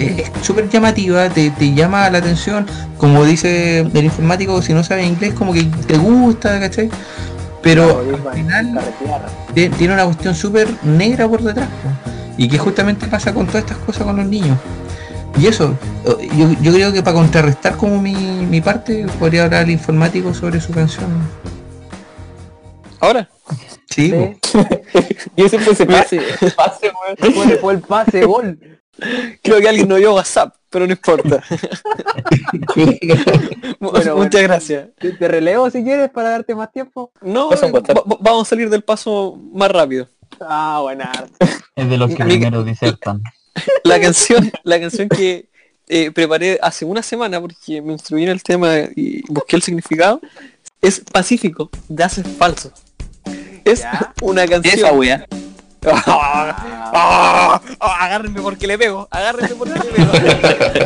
B: es es súper llamativa, te, te llama la atención, como dice el informático, si no sabes inglés, como que te gusta, ¿cachai? Pero al final tiene una cuestión súper negra por detrás, y que justamente pasa con todas estas cosas con los niños. Y eso, yo, yo creo que para contrarrestar como mi, mi parte, podría hablar el informático sobre su canción.
C: Ahora,
B: Sí, po. [laughs]
D: Y ese fue ese pase. pase, weón.
F: Fue, fue el pase gol.
C: Creo que alguien no vio WhatsApp, pero no importa. [laughs]
F: Bueno,
C: Muchas gracias.
F: Te, relevo si quieres para darte más tiempo.
C: No, va- vamos a salir del paso más rápido.
F: Ah, buena.
E: Es de los que
C: Mi-
E: primero disertan.
C: La canción, la canción que eh, preparé hace una semana porque me instruí en el tema y busqué el significado es Pacífico, de Haces Falso. Es
F: Ya.
C: una canción.
D: Esa wea.
C: Ah, agárrenme porque le pego, agárrenme porque le pego.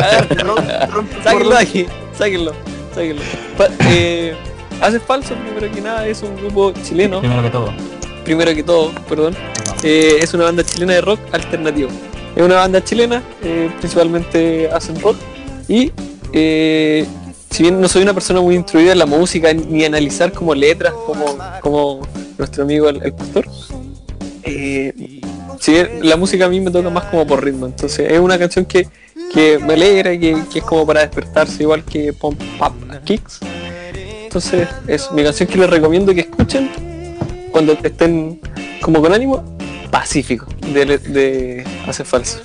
C: Agárrenme, sáquenlo de aquí, sáquenlo, sáquenlo. Eh, Haces Falso, primero que nada, es un grupo chileno,
E: Primero que todo.
C: primero que todo, perdón. Eh, es una banda chilena de rock alternativo. Es una banda chilena, eh, principalmente hacen rock. Y eh, si bien no soy una persona muy instruida en la música ni analizar como letras como, como nuestro amigo el, el pastor, eh, si la música a mí me toca más como por ritmo. Entonces es una canción que, que me alegra, que, que es como para despertarse igual que Pump Up Kicks. Entonces es mi canción que les recomiendo que escuchen cuando estén como con ánimo, Pacífico, de, de Hace Falso.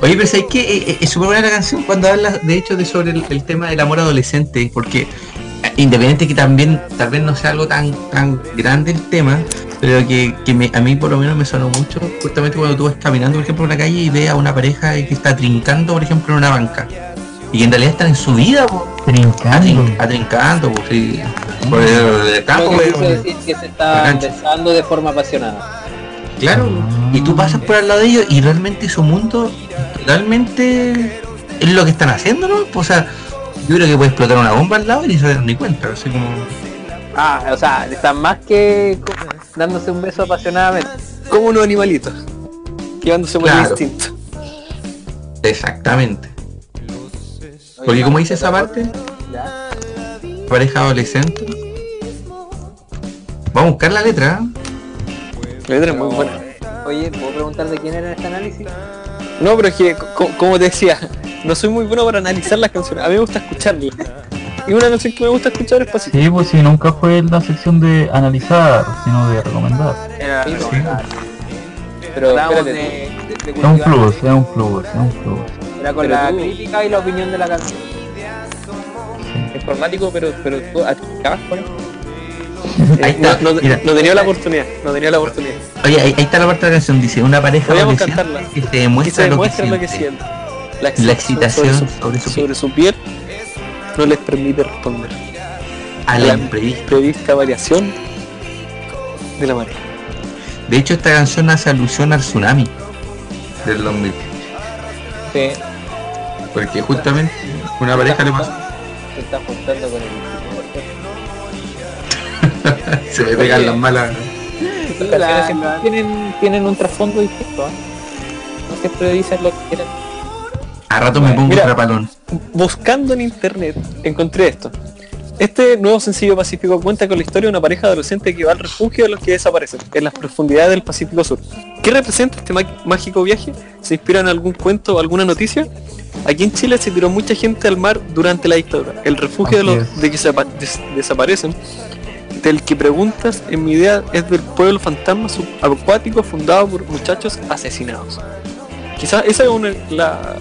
B: Oye, pero ¿sabes qué? Es súper buena la canción cuando habla, de hecho, de sobre el, el tema del amor adolescente, porque eh, independiente que también, tal vez no sea algo tan tan grande el tema, pero que, que me- a mí por lo menos me sonó mucho, justamente cuando tú vas caminando, por ejemplo, en la calle y ves a una pareja que está trincando, por ejemplo, en una banca, y que en realidad están en su vida, po,
E: Trincando.
B: atrin- atrincando, po, sí, por el, el campo,
F: Lo que
B: po,
F: quiso decir que se está besando de forma apasionada.
B: Claro, y tú pasas por al lado de ellos y realmente su mundo realmente es lo que están haciendo, ¿no? O sea, yo creo que puede explotar una bomba al lado y ni se dan ni cuenta, así como...
F: Ah, o sea, están más que dándose un beso apasionadamente.
C: Como unos animalitos, llevándose por el
B: Claro.
C: instinto.
B: Exactamente. Porque como dice esa parte,
F: Ya.
B: pareja adolescente. Vamos a buscar la letra. ¿eh?
C: La letra es muy buena.
F: Oye, ¿puedo preguntar de quién era este análisis?
C: No, pero es que, co- como te decía, no soy muy bueno para analizar las canciones. A mí me gusta escucharlas. Y una canción que me gusta escuchar es Pacífico.
E: Sí, pues si nunca fue la sección de analizar, sino de recomendar.
F: Era
C: Sí,
F: sí,
C: Pero
F: Hablábamos de,
C: espérate,
F: de- de
E: Es un plus, es un plus, es un plus.
F: Era con
C: Pero
F: la
C: tú-
F: crítica y la opinión de la canción.
D: Informático, pero, pero tú acabas con. [laughs]
B: Ahí
C: Eh, no,
B: está,
C: no-
B: mira.
C: no tenía la oportunidad, no tenía la oportunidad.
B: Oye, ahí, ahí está la parte de la canción, dice, una pareja
C: Podríamos cantarla.
B: que se demuestra, lo que siente. La excitación sobre su piel.
C: sobre su piel no les permite responder.
B: A la imprevista.
C: Prevista variación de la marea.
B: De hecho, esta canción hace alusión al tsunami del 2000.
D: Sí.
B: Porque justamente una pareja le pasó.
F: Se está juntando con el [laughs]
B: Se me pegan las malas.
D: Tienen, tienen un trasfondo distinto. ¿eh? No siempre dicen lo que quieren.
B: A rato me pongo
C: Mira.
B: trapalón.
C: Buscando en internet encontré esto. Este nuevo sencillo pacífico cuenta con la historia de una pareja adolescente que va al refugio de los que desaparecen en las profundidades del Pacífico Sur. ¿Qué representa este mágico viaje? ¿Se inspira en algún cuento o alguna noticia? Aquí en Chile se tiró mucha gente al mar durante la dictadura. El refugio de los de que se apa- des- desaparecen, del que preguntas, en mi idea, es del pueblo fantasma subacuático fundado por muchachos asesinados. Quizás ese es una- la-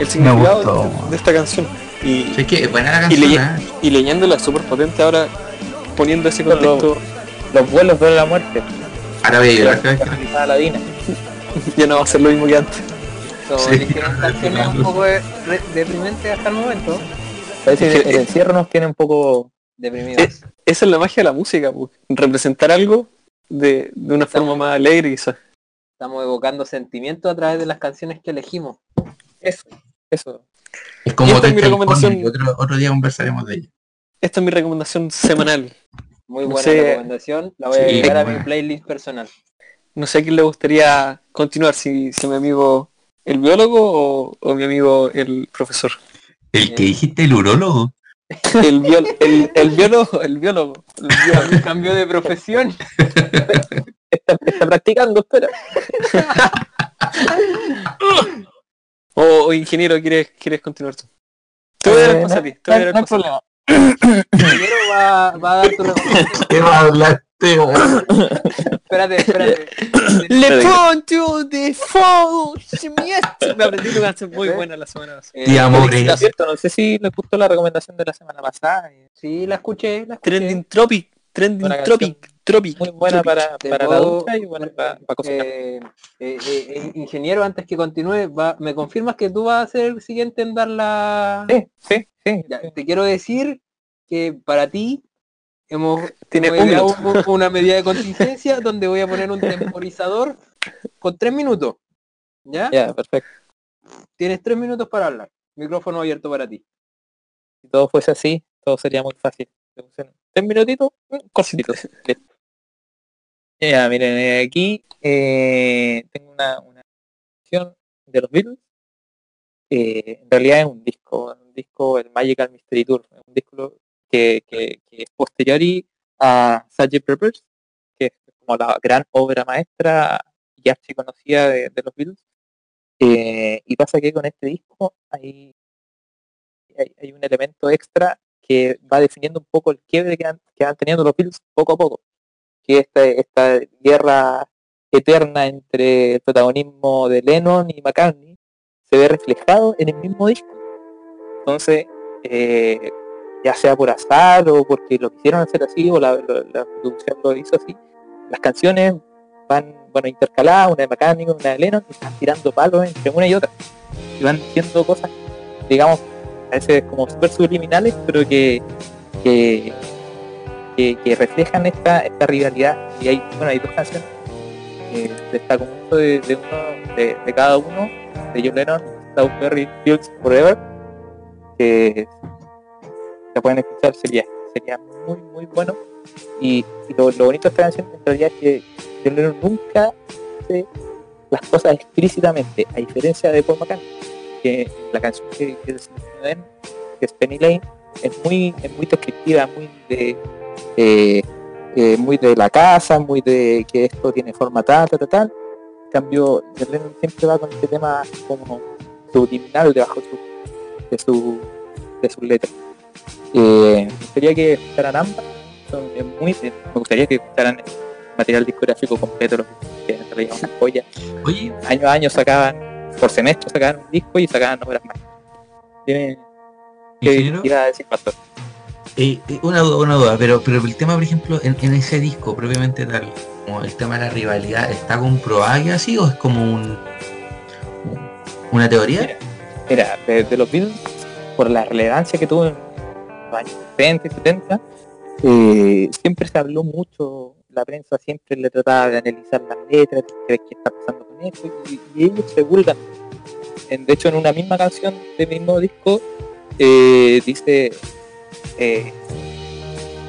C: el significado
E: gustó.
C: de, de esta canción. Y,
B: Es que es buena la
C: y,
B: canción, ¿eh?
C: y leyéndola súper potente ahora, poniendo ese contexto,
D: Los vuelos de la muerte.
B: Ahora voy a llorar cada vez
C: ya no va a ser lo mismo que antes.
F: So,
B: Sí.
F: eligieron canciones [laughs] un poco de- re- deprimentes hasta el momento.
D: Parece
C: Es
D: que
C: que-
D: el encierro nos tiene un poco...
F: Deprimidos.
C: Esa es la magia de la música, pues, representar algo de, de una forma más alegre quizás.
F: Estamos evocando sentimientos a través de las canciones que elegimos.
D: Eso. Eso.
B: Es como
C: Y esta es mi recomendación.
B: Otro, otro día conversaremos de ella.
C: Esta es mi recomendación semanal.
F: Muy
C: No
F: buena
C: sé.
F: recomendación. La voy a agregar a mi playlist personal.
C: No sé a quién le gustaría continuar, si, si mi amigo el biólogo o, o mi amigo el profesor.
B: El que dijiste, el urólogo.
C: El, biol- el, el biólogo, el biólogo. el biólogo.
F: Cambio de profesión. [laughs]
D: Está, está practicando, espera. [laughs]
C: O, o ingeniero, ¿quieres, quieres continuar tú? Te voy a dar el
D: Eh,
C: paso a ti. Te voy a dar el
D: no hay problema.
F: Primero va, va a dar tu recomendación. [laughs]
B: ¿Qué va a hablaste, weón?
F: Espérate, espérate. [laughs]
C: Le pongo de force, Me aprendí una canción muy buena la semana pasada.
F: Eh,
B: Te amo,
D: Está
B: Grecia.
D: cierto, no sé si les gustó la recomendación de la semana pasada. eh,
F: Sí, la escuché, la escuché.
C: Trending Tropic, Trending. Tropic, Tropic.
D: Muy buena
C: Tropic.
D: para, para la ducha y buena para, para cocinar.
F: Eh, eh, eh, ingeniero, antes que continúe, va- ¿me confirmas que tú vas a ser el siguiente en dar la...
D: Sí, sí, sí.
F: Ya,
D: sí.
F: te quiero decir que para ti hemos,
C: Tiene
F: hemos
C: un
F: una [laughs] medida de contingencia donde voy a poner un temporizador con tres minutos. ¿Ya?
D: Ya, perfecto.
F: Tienes tres minutos para hablar. Micrófono abierto para ti.
D: Si todo fuese así, todo sería muy fácil. Tres minutitos, cortitos. [laughs] Ya, miren, eh, aquí eh, tengo una, una de los Beatles. Eh, en realidad es un disco, un disco, el Magical Mystery Tour, un disco que, que, que es posteriori a Sgt. Pepper's, que es como la gran obra maestra y archiconocida de, de los Beatles. Eh, y pasa que con este disco hay, hay, hay un elemento extra que va definiendo un poco el quiebre que van, que van teniendo los Beatles poco a poco. Que esta, esta guerra eterna entre el protagonismo de Lennon y McCartney se ve reflejado en el mismo disco. Entonces, eh, ya sea por azar o porque lo quisieron hacer así o la, producción lo hizo así, las canciones van bueno intercaladas, una de McCartney, una de Lennon, y están tirando palos entre una y otra. Y van diciendo cosas, digamos, a veces como súper subliminales, pero que, que, reflejan esta, esta rivalidad. Y hay, bueno, hay dos canciones. Eh, mucho de, de uno de, de cada uno, de John Lennon, Strawberry Fields Forever, que la pueden escuchar, sería, sería muy muy bueno. Y, lo, bonito de esta canción en realidad es que John Lennon nunca hace las cosas explícitamente, a diferencia de Paul McCartney, que la canción que, que que es Penny Lane, es muy, es muy descriptiva, muy de eh, eh, muy de la casa, muy de que esto tiene forma tal, tal, tal. En cambio, Lennon siempre va con este tema como subliminal debajo de su, de su, de sus letras. Eh, me gustaría que escucharan ambas, son muy, me gustaría que escucharan el material discográfico completo, lo que en realidad una joya.
B: Oye,
D: Año a año sacaban, por semestre sacaban un disco y sacaban obras más. Dime, ¿Qué iba a decir Pastor?
B: Una duda, una duda, pero, pero el tema, por ejemplo, en, ese disco propiamente tal, como el tema de la rivalidad, ¿está comprobada que así o es como un una teoría?
D: Mira, Mira, de, de los Beatles, por la relevancia que tuvo en los años 60 y 70, eh, siempre se habló mucho, la prensa siempre le trataba de analizar las letras, qué está pasando con esto, y, ellos se vulgan. De hecho, en una misma canción del mismo disco, eh, dice, eh,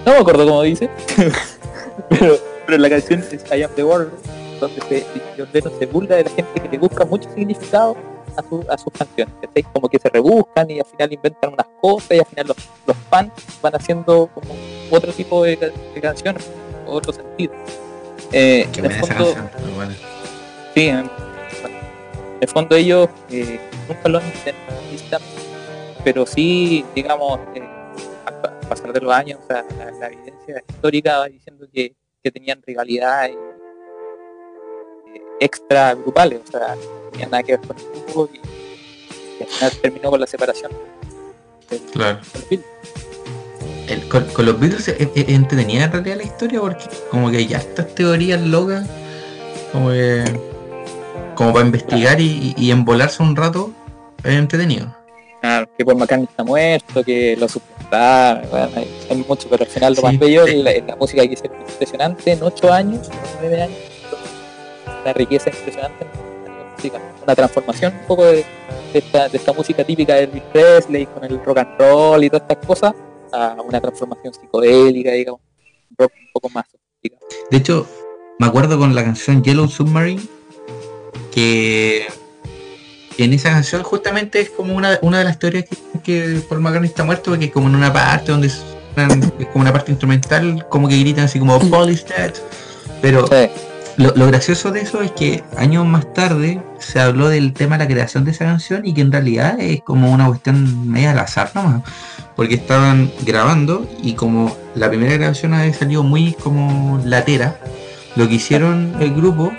D: no me acuerdo cómo dice, [laughs] pero, pero la canción es I Am The World, donde se, John Lennon se burla de la gente que le busca mucho significado a, su- a sus canciones, ¿cachai? Como que se rebuscan y al final inventan unas cosas y al final los, los fans van haciendo como otro tipo de, de canciones, otro sentido. Eh,
B: Qué
D: en el
B: esa
D: fondo,
B: canción. muy buena.
D: Sí, en en el fondo ellos eh, nunca lo han intentado, necesitan, pero sí, digamos, eh, al pa- pasar de los años, o sea, la, la evidencia histórica va diciendo que, que tenían rivalidades eh, extra grupales, o sea, no tenían nada que ver con el grupo y, y al final terminó con la separación del,
B: Claro.
D: del.
B: El- con, con los Beatles es, es entretenida en realidad la historia porque como que hay estas teorías locas como que como para investigar y, y, y embolarse un rato es entretenido.
D: Claro, que Paul McCartney está muerto, que lo suplantaron, bueno, hay, hay mucho, pero al final lo
B: Sí,
D: más bello es la, la música que es impresionante en 8 años, 9 años, una riqueza impresionante en la música, una transformación un poco de, de esta, de esta música típica de Elvis Presley con el rock and roll y todas estas cosas a una transformación psicodélica, digamos, un rock un poco más sofisticado.
B: De hecho, me acuerdo con la canción Yellow Submarine que en esa canción justamente es como una, una de las teorías que, que Paul McCartney está muerto porque es como en una parte donde suenan- es como una parte instrumental como que gritan así como Paul is dead pero
D: Sí,
B: Lo, lo gracioso de eso es que años más tarde se habló del tema de la creación de esa canción y que en realidad es como una cuestión media al azar nomás. Porque estaban grabando y como la primera grabación había salido muy como latera, lo que hicieron el grupo,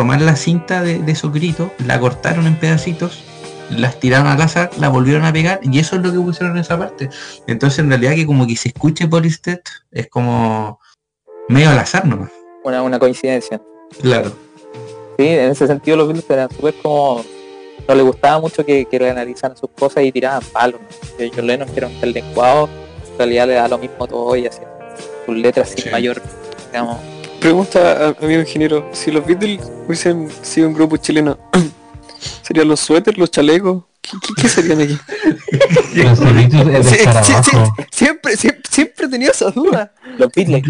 B: tomar la cinta de, de esos gritos, la cortaron en pedacitos, las tiraron al azar, la volvieron a pegar y eso es lo que pusieron en esa parte. Entonces en realidad que como que se escuche Polistet es como medio al azar nomás.
D: una, una coincidencia.
B: Claro.
D: Sí, en ese sentido los Beatles eran súper como... No les gustaba mucho que, que reanalizaran sus cosas y tiraban palos. ¿no? John Lennon, que era un tal lenguado, en realidad le da lo mismo todo y hacía sus letras sin mayor, digamos...
C: Pregunta a amigo ingeniero, si los Beatles hubiesen sido un grupo chileno, [clears throat] ¿serían los suéteres, los chalecos? ¿Qué, qué- qué serían aquí? [laughs]
E: Los cerritos de
C: Sí,
E: estar
C: sí, sí,
E: abajo.
C: siempre, siempre, siempre he tenido esa duda.
D: Los Beatles.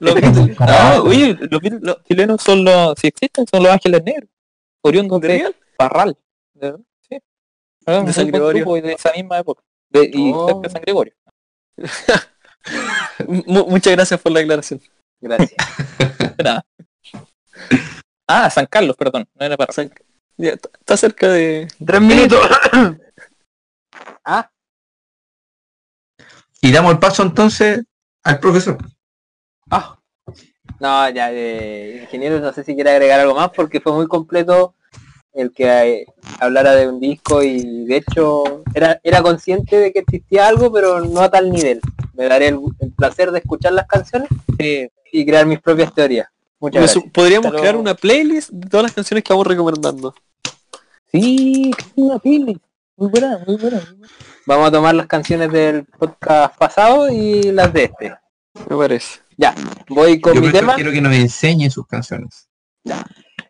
C: Los
E: De [laughs]
C: Beatles,
D: Ah,
E: abajo.
D: oye, los Beatles los chilenos son los... Si existen, son los ángeles negros. Oriundos
C: ¿de
D: de
C: real?
D: Parral. ¿De? Sí. Ah, un
C: San Gregorio.
D: grupo de esa misma época. De, y
C: Oh.
D: cerca de San Gregorio. [laughs]
C: Mu- muchas gracias por la aclaración.
D: Gracias. [laughs] Nada. Ah, San Carlos, perdón. No era Parral.
C: San- ya, está- está cerca de...
F: Tres minutos. [coughs]
D: Ah,
B: Y damos el paso entonces al profesor.
F: Ah. No, ya, eh, ingeniero, no sé si quiere agregar algo más porque fue muy completo el que eh, hablara de un disco y de hecho era, era consciente de que existía algo, pero no a tal nivel. Me daré el, el placer de escuchar las canciones
D: sí.
F: y crear mis propias teorías. Muchas gracias.
C: Podríamos crear una playlist de todas las canciones que vamos recomendando.
D: Sí, una pili. Muy buena, muy buena. muy buena.
F: Vamos a tomar las canciones del podcast pasado y las de este.
C: Me parece.
F: Ya, voy con
B: Yo
F: mi tema.
B: quiero que nos enseñe sus canciones.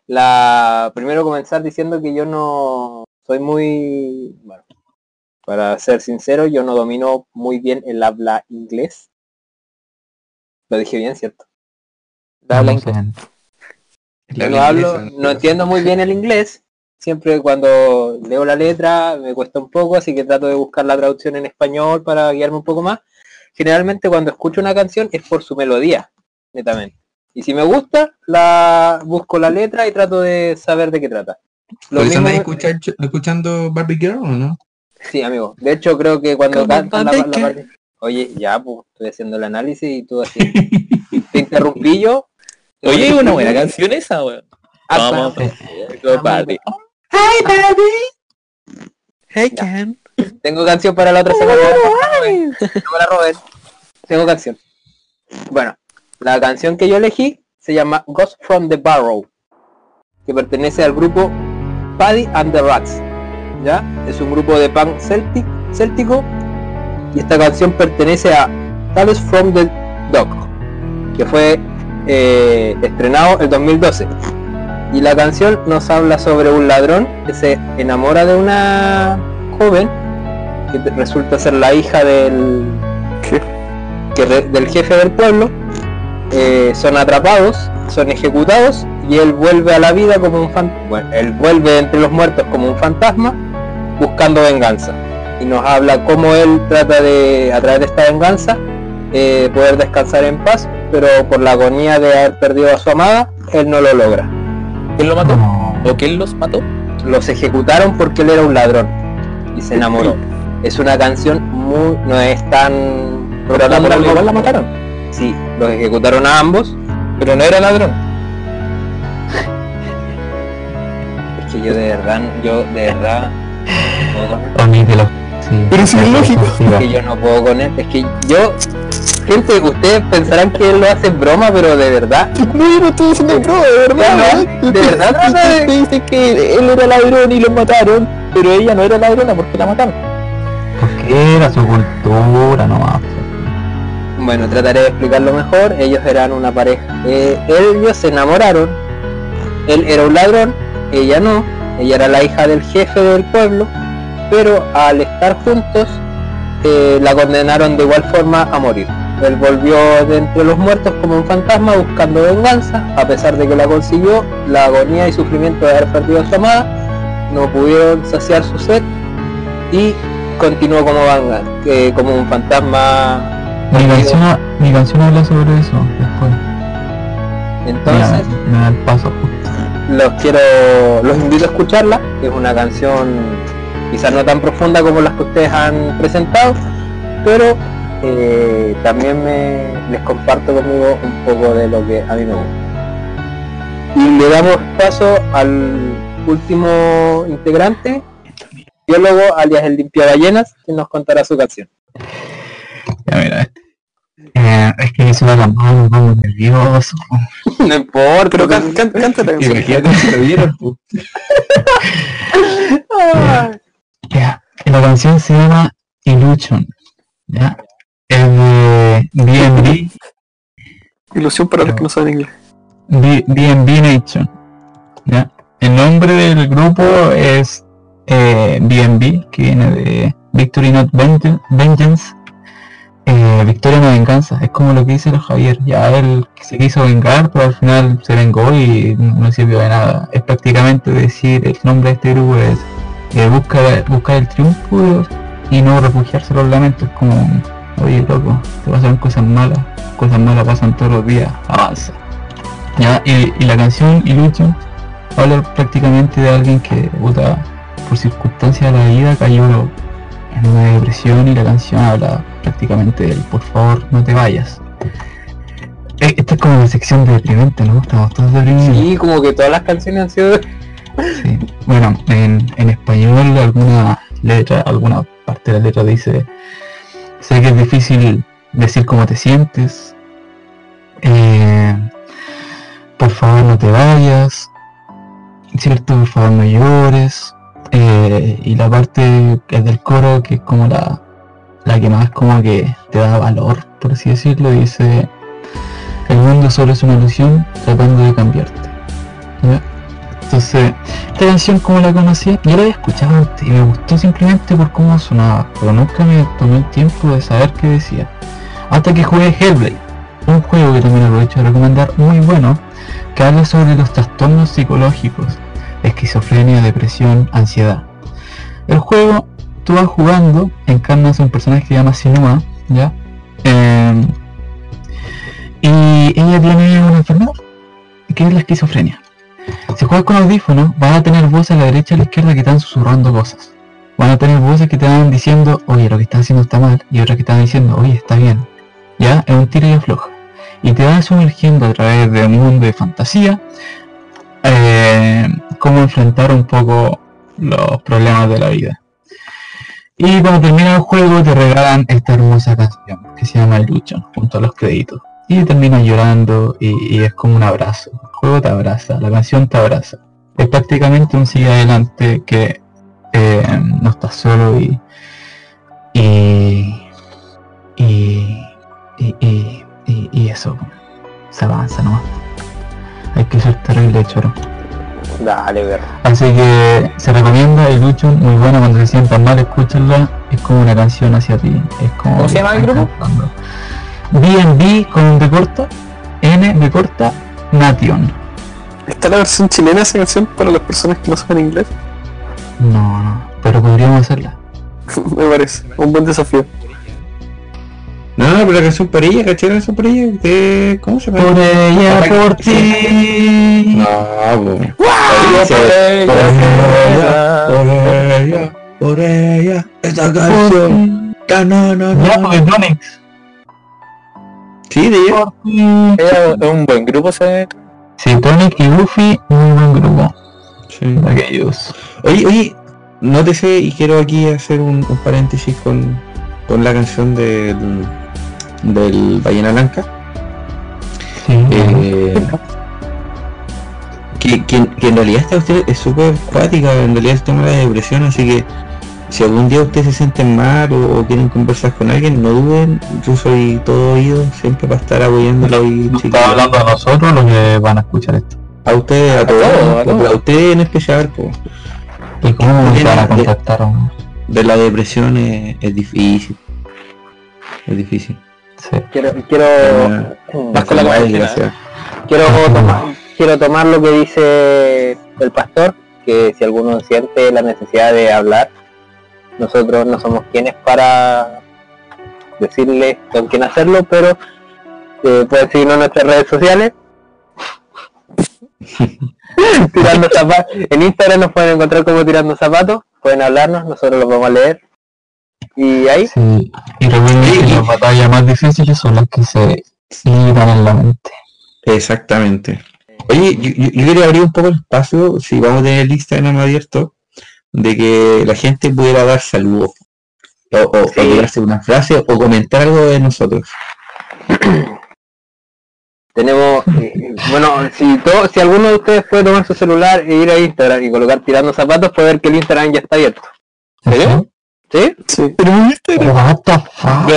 F: La primero comenzar diciendo que yo no soy muy bueno, para ser sincero, yo no domino muy bien el habla inglés. Lo dije bien, ¿cierto?
D: Habla inglés.
F: Yo no hablo, no entiendo muy bien el inglés. Siempre cuando leo la letra me cuesta un poco, así que trato de buscar la traducción en español para guiarme un poco más. Generalmente cuando escucho una canción es por su melodía, netamente. Y si me gusta, la busco la letra y trato de saber de qué trata. Lo
B: ¿Por eso
F: mismo
B: escuchar- escuchando Barbie Girl o no?
F: Sí, amigo. De hecho, creo que cuando cantan la, la Oye, ya, pues, estoy haciendo el análisis y tú así. Te interrumpí yo. [laughs]
D: Oye, una buena canción esa, weón.
F: Ah,
D: Vamos.
F: bueno.
D: Go Barbie.
C: Hey
F: Ya.
C: Ken.
F: Tengo canción para la otra semana. No me la roben. Tengo canción. Bueno, la canción que yo elegí se llama Ghost from the Barrow, que pertenece al grupo Paddy and the Rats. ¿Ya? Es un grupo de punk celtic, céltico y esta canción pertenece a Tales from the Dog, que fue eh, estrenado el 2012. Y la canción nos habla sobre un ladrón que se enamora de una joven que resulta ser la hija del que re- del jefe del pueblo. Eh, son atrapados, son ejecutados y él vuelve a la vida como un fantasma. Bueno, él vuelve entre los muertos como un fantasma buscando venganza. Y nos habla cómo él trata de, a través de esta venganza, eh, poder descansar en paz, pero por la agonía de haber perdido a su amada, él no lo logra.
D: ¿Quién lo mató? ¿O quién los mató?
F: Los ejecutaron porque él era un ladrón y se enamoró. Es una canción muy, no es tan
D: Pero la la mataron.
F: Sí, los ejecutaron a ambos.
D: Pero no era ladrón. [laughs]
F: Es que yo de verdad, yo de verdad, no.
E: Sí,
D: Pero si es lógico.
F: Es que yo no puedo con él. Es que yo, gente, ustedes pensarán que él lo hace en broma, pero de verdad,
D: No, yo no estoy diciendo broma, de verdad.
F: No, de verdad trata de-
D: Te dice que él era ladrón y lo mataron, pero ella no era ladrona porque la mataron.
E: Porque era su cultura nomás.
F: Bueno, trataré de explicarlo mejor. Ellos eran una pareja. Eh, ellos se enamoraron. Él era un ladrón, ella no. Ella era la hija del jefe del pueblo, pero al estar juntos eh, la condenaron de igual forma a morir. Él volvió de entre los muertos como un fantasma buscando venganza, a pesar de que la consiguió, la agonía y sufrimiento de haber perdido a su amada, no pudieron saciar su sed y continuó como vanga, que como un fantasma.
E: Mi canción, mi canción habla sobre eso después.
F: Entonces,
E: me da el paso justo.
F: los quiero, los invito a escucharla, que es una canción quizás no tan profunda como las que ustedes han presentado, pero eh, también me, les comparto conmigo un poco de lo que a mí me gusta. Y le damos paso al último integrante, biólogo alias el limpia ballenas, que nos contará su canción.
E: Ya mira, este. Eh, es que se va la mano, me pongo nervioso.
F: no importa,
C: Pero can, can- canta la canción.
B: Imagínate si lo vieron. [laughs]
E: Ya, la canción se llama Illusion. Ya, es de B&B,
C: Ilusión para los que no saben inglés.
E: B- B&B Nation. Ya, el nombre del grupo es eh, B&B, que viene de Victory Not Vengeance, eh, Victoria no venganza, es como lo que dice el Javier, ya él se quiso vengar, pero al final se vengó y no sirvió de nada. Es prácticamente decir, el nombre de este grupo es eh, buscar, buscar el triunfo y no refugiarse los lamentos, como, oye loco, te pasan cosas malas, cosas malas pasan todos los días, avanza. Ya, y, y la canción Illusion habla prácticamente de alguien que, puta, por circunstancias de la vida cayó en una depresión y la canción habla prácticamente del por favor no te vayas. Eh, Esta es como una sección deprimente, ¿no? Estamos todos deprimidos.
F: Y como que todas las canciones han sido
E: Sí. Bueno, en, en español alguna letra, alguna parte de la letra dice, sé que es difícil decir cómo te sientes, eh, por favor no te vayas, cierto, por favor no llores, eh, y la parte es del coro, que es como la, la que más como que te da valor, por así decirlo, dice, el mundo solo es una ilusión tratando de cambiarte. Entonces, esta canción como la conocía, yo la había escuchado antes y me gustó simplemente por cómo sonaba, pero nunca me tomé el tiempo de saber qué decía. Hasta que jugué Hellblade, un juego que también aprovecho de recomendar, muy bueno, que habla sobre los trastornos psicológicos, esquizofrenia, depresión, ansiedad. El juego, tú vas jugando, encarnas a un personaje que se llama Sinua, ¿ya? Em, y ella tiene una enfermedad, que es la esquizofrenia. Si juegas con audífonos, vas a tener voces a la derecha y a la izquierda que están susurrando cosas. Van a tener voces que te van diciendo, oye, lo que estás haciendo está mal, y otras que están diciendo, oye, está bien. Ya, es un tiro y afloja. Y te vas sumergiendo a través de un mundo de fantasía, eh, cómo enfrentar un poco los problemas de la vida. Y cuando termina el juego te regalan esta hermosa canción que se llama Illusion, junto a los créditos. Y terminas llorando y, es como un abrazo. El juego te abraza, la canción te abraza. Es prácticamente un sigue adelante que eh, no estás solo y, y, y, y- y eso se avanza nomás. Hay que ser terrible choro.
F: Dale, ver.
E: Así que se recomienda el Illusion, muy buena cuando se sientan mal, escúchenla, es como una canción hacia ti, es como...
D: ¿Cómo se llama el grupo?
E: B&B con D corta, N de corta, Nation.
C: ¿Está la versión chilena de esa canción para las personas que no saben inglés?
E: No, no, pero podríamos hacerla. [laughs]
C: Me parece. Un buen desafío.
B: No, no, pero la canción por ella, ¿cachai la canción por ella? De... ¿Cómo se llama?
E: Por ella, por ti.
B: No, po.
D: Por ella,
B: Por ella, por ella, esta canción. Ta, no, no,
E: Ya,
B: no.
E: porque Donix.
B: Sí, de ella.
D: Es un buen grupo ese.
E: Sí, Tonic y Goofy, muy buen grupo.
B: Sí.
E: Aquellos.
B: Oye, oye, nótese y quiero aquí hacer un, un paréntesis con, con la canción del, del Ballena Blanca.
E: Sí,
B: Eh, que, que- que en realidad esta usted es súper cuática, en realidad es tema de depresión, así que si algún día ustedes se sienten mal o, o quieren conversar con alguien, no duden, yo soy todo oído, siempre para estar apoyándolo y
E: no está hablando a nosotros los que van a escuchar esto.
B: a ustedes, a, todos,
D: todos, a
B: pero
D: todos.
B: a ustedes en especial, pues,
E: ¿Y cómo se van a
B: de-
E: contactar?
B: de la depresión es, es difícil, es difícil.
E: Sí.
F: Quiero, quiero,
D: con la cuarentena,
B: gracias.
F: quiero, tomar, quiero tomar lo que dice el pastor, que si alguno siente la necesidad de hablar, nosotros no somos quienes para decirle con quién hacerlo, pero eh, pueden seguirnos en nuestras redes sociales. [laughs] tirando zapatos. En Instagram nos pueden encontrar como tirando zapatos, pueden hablarnos, nosotros los vamos a leer. Y ahí,
E: Sí. Y recuerden que las batallas más difíciles son las que se libran en la mente.
B: Exactamente. Oye, yo, yo- yo quería abrir un poco el espacio, si vamos a tener el Instagram abierto, de que la gente pudiera dar saludos. O, o, una frase o comentar algo de nosotros. [clears throat]
F: tenemos, eh, bueno, si todo, si alguno de ustedes puede tomar su celular e ir a Instagram y colocar tirando zapatos, puede ver que el Instagram ya está abierto.
E: ¿Sí?
F: ¿Sí?
C: Sí.
E: Pero what the fuck?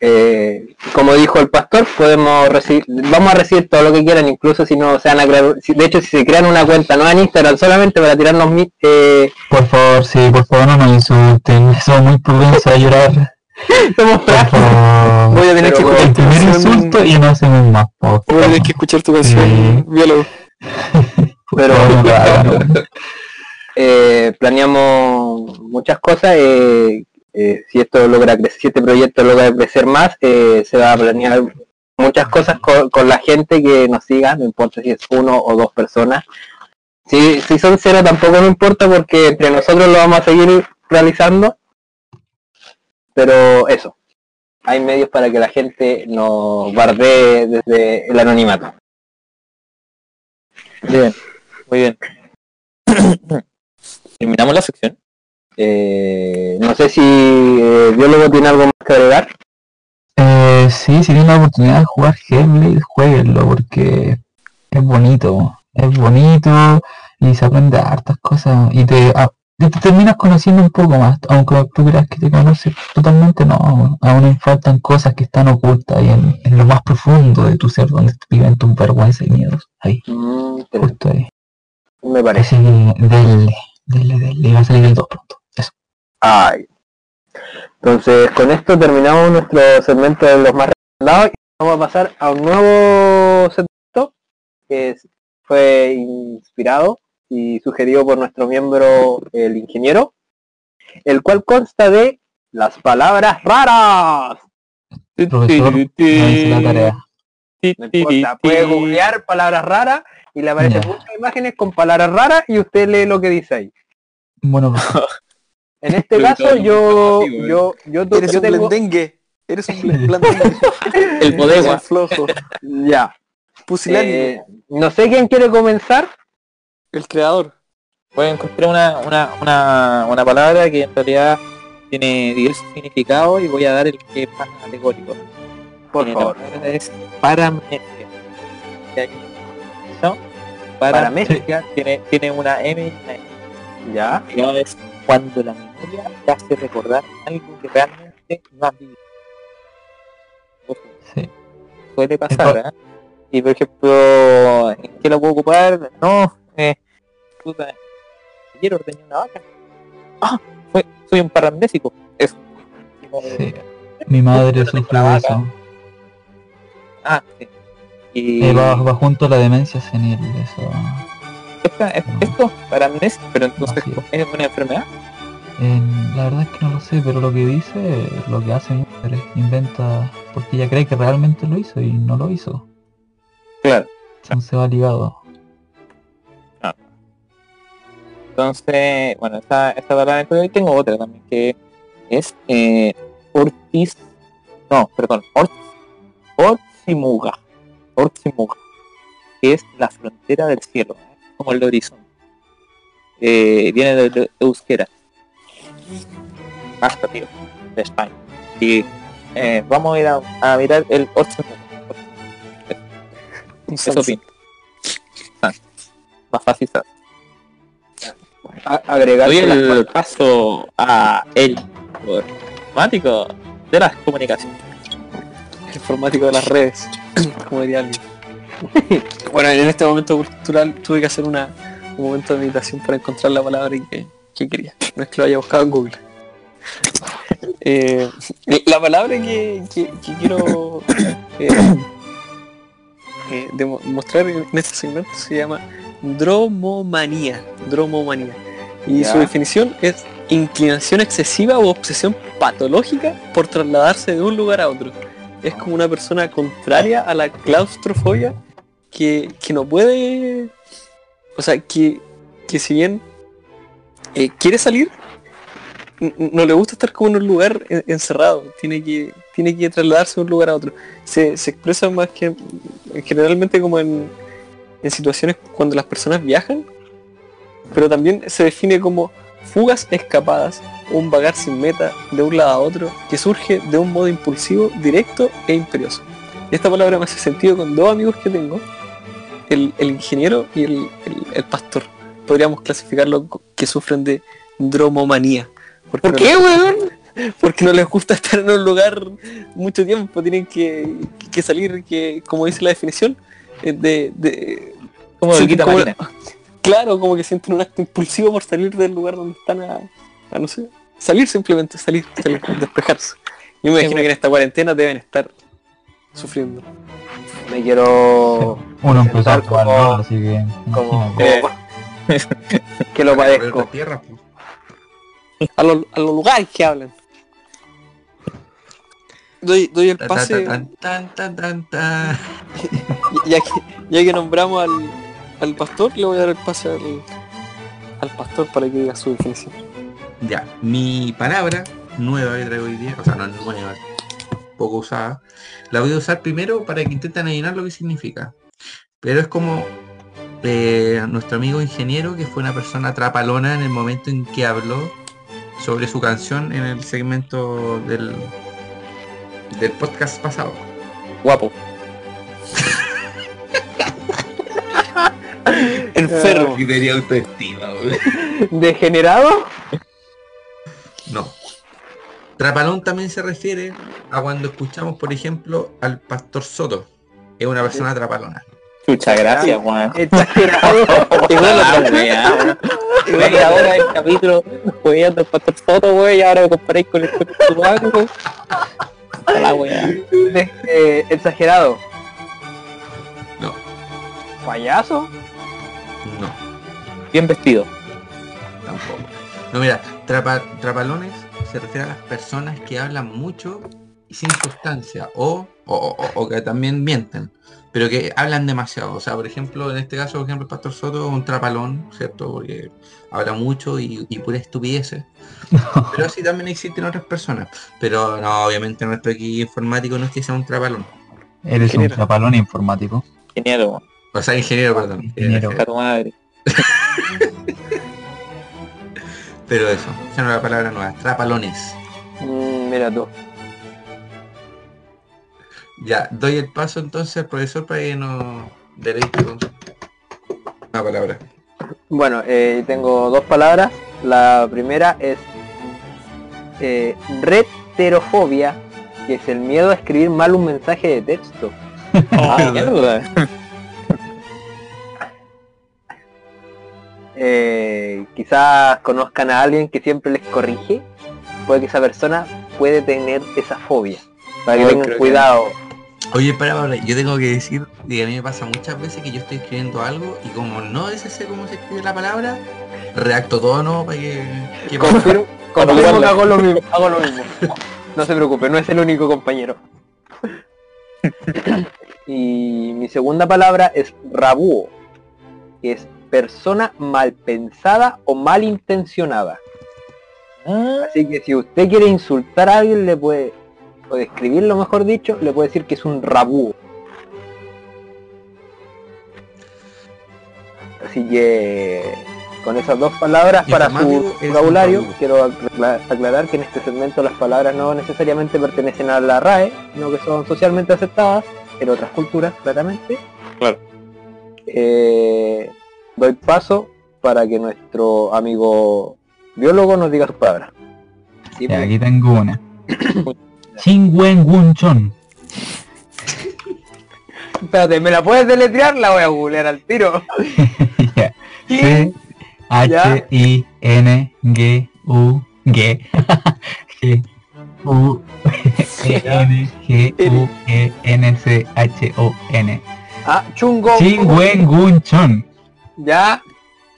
F: Eh, como dijo el pastor, podemos recibir, vamos a recibir todo lo que quieran, incluso si no se van a crear, si- de hecho si se crean una cuenta no en Instagram solamente para tirarnos mi- eh,
E: Por favor, sí, por favor no nos insulten. Somos muy propensos a llorar. [laughs]
F: somos
E: Por favor.
C: Voy a tener
F: Pero
C: que escuchar
E: El
C: tu
E: primer insulto y no hacemos más. Por
C: Voy a tener que escuchar tu canción, biólogo. [laughs]
F: pero [laughs] eh, planeamos muchas cosas. eh, eh, si esto logra crecer, si este proyecto logra crecer más, eh, se va a planear muchas cosas con, con la gente que nos siga, no importa si es uno o dos personas. Si, si son cero tampoco me importa porque entre nosotros lo vamos a seguir realizando. Pero eso, hay medios para que la gente nos bardee desde el anonimato.
D: Bien, muy bien. [coughs] Terminamos la sección.
F: Eh, no sé si eh, biólogo tiene algo más que agregar.
E: Eh, sí, si tienen la oportunidad de jugar Hellblade, jueguenlo porque es bonito, es bonito y se aprende hartas cosas y te, a- y te terminas conociendo un poco más, aunque tú creas que te conoces totalmente, no, aún faltan cosas que están ocultas ahí en, en lo más profundo de tu ser, donde viven tus vergüenzas y miedos, ahí,
F: Mm,
E: justo ahí.
F: me parece.
E: Así que denle, denle, denle, va a salir el 2 pronto. Eso.
F: Ay. Entonces, con esto terminamos nuestro segmento de los más recomendados y vamos a pasar a un nuevo segmento que fue inspirado y sugerido por nuestro miembro, el ingeniero, el cual consta de las palabras raras.
E: Profesor, no la tarea.
F: No importa, puede googlear palabras raras y le aparecen
E: Ya.
F: muchas imágenes con palabras raras y usted lee lo que dice ahí.
E: Bueno, [laughs]
F: En [laughs] este caso, yo,
D: muy fácil,
F: yo, yo,
C: Eres
F: yo
C: un
F: tengo,
C: blendengue. Eres un blen- blendengue. [laughs]
D: El bodega.
C: Flojo.
F: ya.
C: Pusilánime.
F: Eh, no sé quién quiere comenzar.
C: El creador.
D: Voy a encontrar una, una, una, una palabra que en realidad tiene diversos significados y voy a dar el que es más alegórico.
F: Por
D: Eh, la
F: favor.
D: palabra es paramnesia. ¿No? Paramnesia tiene, tiene una M y una N.
F: Ya.
D: Es cuando la memoria te hace recordar algo que realmente no has vivido.
E: Sí.
D: suele pasar, ¿eh? Y por ejemplo, ¿en qué lo puedo ocupar? No, eh, puta, ayer ordené una vaca. Ah, fue- soy un paramnésico. Eso.
E: Sí. Mi madre sufrió
D: la
E: eso.
D: Ah, sí. Y
E: Eh, va, va junto a la demencia senil, eso.
D: esta- es- esto para amnesia, pero entonces
E: es.
D: es una enfermedad.
E: Eh, la verdad es que no lo sé, pero lo que dice, lo que hace inventa porque ella cree que realmente lo hizo y no lo hizo.
D: Claro.
E: Entonces va ligado.
D: Entonces, bueno, esta, esta palabra que hoy tengo otra también, que es eh, Ortiz, no, perdón, Ortiz, Orzimuga, Orzimuga, que es la frontera del cielo, ¿eh? como el horizonte. Eh, viene de, de euskera. Basta, tío, de España. Y eh, vamos a ir a, a mirar el.
C: Un
D: Eso opino. Ah, Más fácil, ¿sabes?
F: A- agregar
D: Doy el paso a el informático de las comunicaciones.
C: Informático de las redes, [clears throat] como diría alguien. [laughs] bueno, en este momento cultural tuve que hacer una, un momento de meditación para encontrar la palabra que, que quería. No es que lo haya buscado en Google. [laughs] Eh, la palabra que, que- que quiero [coughs] eh, eh, demo- mostrar en este segmento se llama dromomanía. Dromomanía. Y su definición es inclinación excesiva o obsesión patológica por trasladarse de un lugar a otro. Es como una persona contraria a la claustrofobia que, que no puede... O sea, que, que si bien eh, quiere salir, no le gusta estar como en un lugar en- encerrado. Tiene que, tiene que trasladarse de un lugar a otro. Se, expresa más que generalmente como en situaciones cuando las personas viajan, pero también se define como fugas escapadas, un vagar sin meta de un lado a otro que surge de un modo impulsivo, directo e imperioso. Y esta palabra me hace sentido con dos amigos que tengo, el, el ingeniero y el, el- el pastor. Podríamos clasificarlo que sufren de dromomanía. Porque
F: ¿Por
C: no
F: qué, weón? [laughs]
C: Porque no les gusta estar en un lugar mucho tiempo, tienen que, que salir, que como dice la definición, eh, de, de,
D: Como
C: como-. Claro, como que sienten un acto impulsivo por salir del lugar donde están a, a no sé, salir simplemente, salir, salir, [laughs] despejarse. Yo me imagino que en esta cuarentena deben estar sufriendo.
F: Me quiero
E: Uno empezó a
F: como-
E: así que.
F: como, como- que lo padezco.
B: Tierra, pues.
C: A, los- a los lugares que hablan. Doy, doy el pase,
B: tan, tan, tan, tan, tan. [laughs]
C: ya que, ya que nombramos al, al pastor, le voy a dar el pase al, al pastor para que diga su definición.
B: Ya, mi palabra nueva que traigo hoy día, o sea, no es nueva, poco usada, la voy a usar primero para que intenten adivinar lo que significa. Pero es como eh, nuestro amigo ingeniero, que fue una persona trapalona en el momento en que habló sobre su canción en el segmento del, del podcast pasado.
D: Guapo. [laughs]
C: Enfermo.
B: Y tenía autoestima, güey.
F: ¿Degenerado?
B: No. Trapalón también se refiere a cuando escuchamos, por ejemplo, al pastor Soto. Es una persona trapalona.
D: Chucha, gracias, Juan. [laughs]
F: Exagerado. [laughs]
D: Ah, wea, weón. Media hora del capítulo jugando el pastor Soto, wey, y ahora me comparéis con el Tubaco, wey. La wea.
F: Eh, exagerado.
B: No,
F: ¿Payaso?
B: No,
D: Bien vestido.
B: tampoco. No, mira, trapa- trapalones se refiere a las personas que hablan mucho y sin sustancia, o, o, o- o que también mienten, pero que hablan demasiado. O sea, por ejemplo, en este caso, por ejemplo, el pastor Soto es un trapalón, ¿cierto? Porque habla mucho y, y pura estupideces. [laughs] Pero así también existen otras personas. Pero no, obviamente nuestro aquí informático no es que sea un trapalón.
E: Eres un trapalón informático.
B: O sea, ingeniero, perdón.
E: Ingeniero.
D: Tu madre. [laughs]
B: Pero eso, esa no es la palabra nueva, trapalones.
F: Mm, mira tú.
B: Ya, doy el paso entonces al profesor para que nos deleite con una palabra.
F: Bueno, eh, tengo dos palabras. La primera es eh, reterofobia, que es el miedo a escribir mal un mensaje de texto. [laughs]
D: Ah, mierda.
F: Eh, quizás conozcan a alguien que siempre les corrige. Puede que esa persona puede tener esa fobia. Para que tengan
D: que-
F: cuidado.
B: Oye, para, para, yo tengo que decir que a mí me pasa muchas veces que yo estoy escribiendo algo y como no es ese cómo se escribe la palabra, reacto todo no para que, que
F: Confirmo,
D: Para
F: confirmo que hago lo mismo, hago lo mismo. No se preocupe, no es el único compañero. [laughs] Y mi segunda palabra es rabúo, que es persona mal pensada o malintencionada.
D: Ah,
F: Así que si usted quiere insultar a alguien, le puede, o describirlo mejor dicho, le puede decir que es un rabúo. Así que con esas dos palabras para su vocabulario, quiero acla- aclarar que en este segmento las palabras no necesariamente pertenecen a la RAE, sino que son socialmente aceptadas en otras culturas, claramente.
D: Claro.
F: Eh, doy paso para que nuestro amigo biólogo nos diga sus palabras. Sí,
E: Ya,
F: pues.
E: aquí tengo una. [coughs] Chingwen Wunchon.
F: Espérate, ¿me la puedes deletrear? La voy a googlear al tiro. [laughs] [laughs]
E: C H I N G U G [laughs] G U E N G U E N C H O N.
F: Ah, chungo.
E: Chingwen Wunchon.
F: Ya.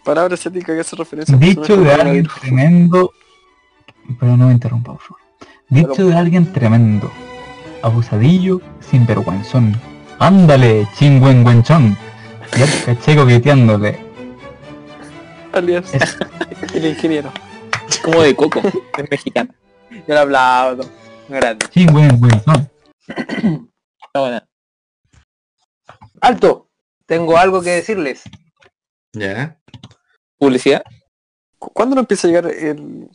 C: Palabra asiática que hace referencia a
E: Dicho de alguien tremendo. Pero no me interrumpa, por favor. Dicho de alguien tremendo. Abusadillo, sinvergüenzón. Ándale, chingüengüenchón. Ya te caché coqueteándole.
C: Alias,
E: Es- [laughs]
C: el ingeniero.
D: como de coco, es mexicana.
F: Yo le aplaudo. Grande.
E: Chingüengüenchón.
D: Está buena.
F: Alto. Tengo algo que decirles.
B: Ya.
D: Publicidad.
C: ¿Cu- ¿Cuándo no empieza a llegar el,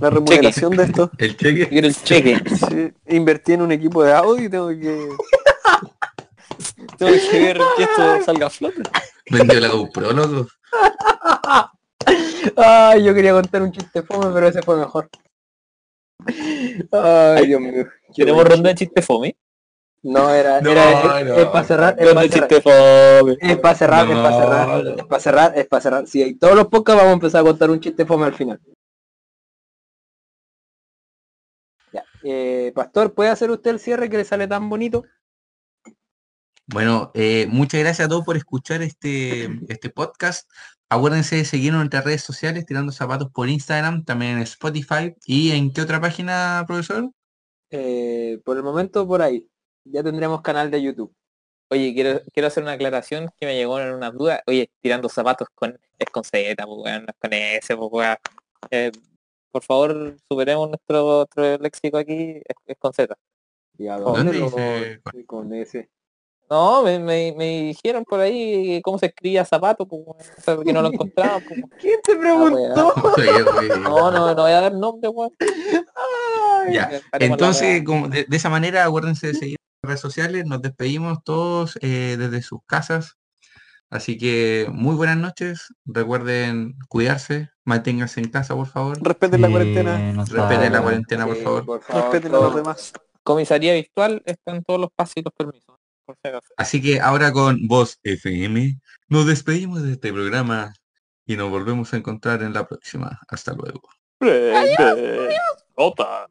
C: la remuneración de esto?
B: El cheque.
D: Quiero el cheque.
C: Sí, invertí en un equipo de audio y tengo que... tengo que ver que esto salga a flote.
B: Vendió la GoPro, loco.
F: Ay, yo quería contar un chiste fome, pero ese fue mejor. Ay, Dios mío.
D: Tenemos ronda de chiste fome.
F: No, era,
B: No,
F: era,
B: no.
F: es para cerrar, es para cerrar.
D: chiste fome.
F: Es para cerrar, es para
B: No.
F: cerrar, es para cerrar, es para cerrar. Si hay todos los podcasts vamos a empezar a contar un chiste fome al final. Ya. Eh, Pastor, ¿puede hacer usted el cierre que le sale tan bonito?
B: Bueno, eh, muchas gracias a todos por escuchar este, este podcast. Acuérdense de seguirnos en nuestras redes sociales, tirando zapatos por Instagram, también en Spotify. ¿Y en qué otra página, profesor?
F: Eh, por el momento por ahí. Ya tendremos canal de YouTube.
D: Oye, quiero, quiero hacer una aclaración que me llegó en una duda. Oye, tirando zapatos con es con Z, pues weón, no es con S, pues weón. Eh, por favor, superemos nuestro, nuestro léxico aquí, es, es con Z.
F: ¿Y a
B: ¿Dónde
F: dónde lo-
B: dice?
F: con ese?
D: No, me, me, me dijeron por ahí cómo se escribía zapato, pues que no lo [laughs] encontraba. Pues,
F: ¿Quién te preguntó? [laughs]
B: Oye, güey.
D: no, no, no voy a dar nombre. [laughs]
B: Ya,
D: la
B: Entonces, como de, de esa manera, acuérdense de seguir redes sociales. Nos despedimos todos eh, desde sus casas. Así que muy buenas noches. Recuerden cuidarse, manténganse en casa, por favor.
C: Respeten la cuarentena,
E: no
B: Respeten la cuarentena, por favor.
F: por favor,
C: respeten a los demás.
D: Comisaría virtual están todos los pasos y los permisos. Por si acaso.
B: Así que ahora con Voz FM nos despedimos de este programa y nos volvemos a encontrar en la próxima. Hasta luego.
C: Prende. Nota.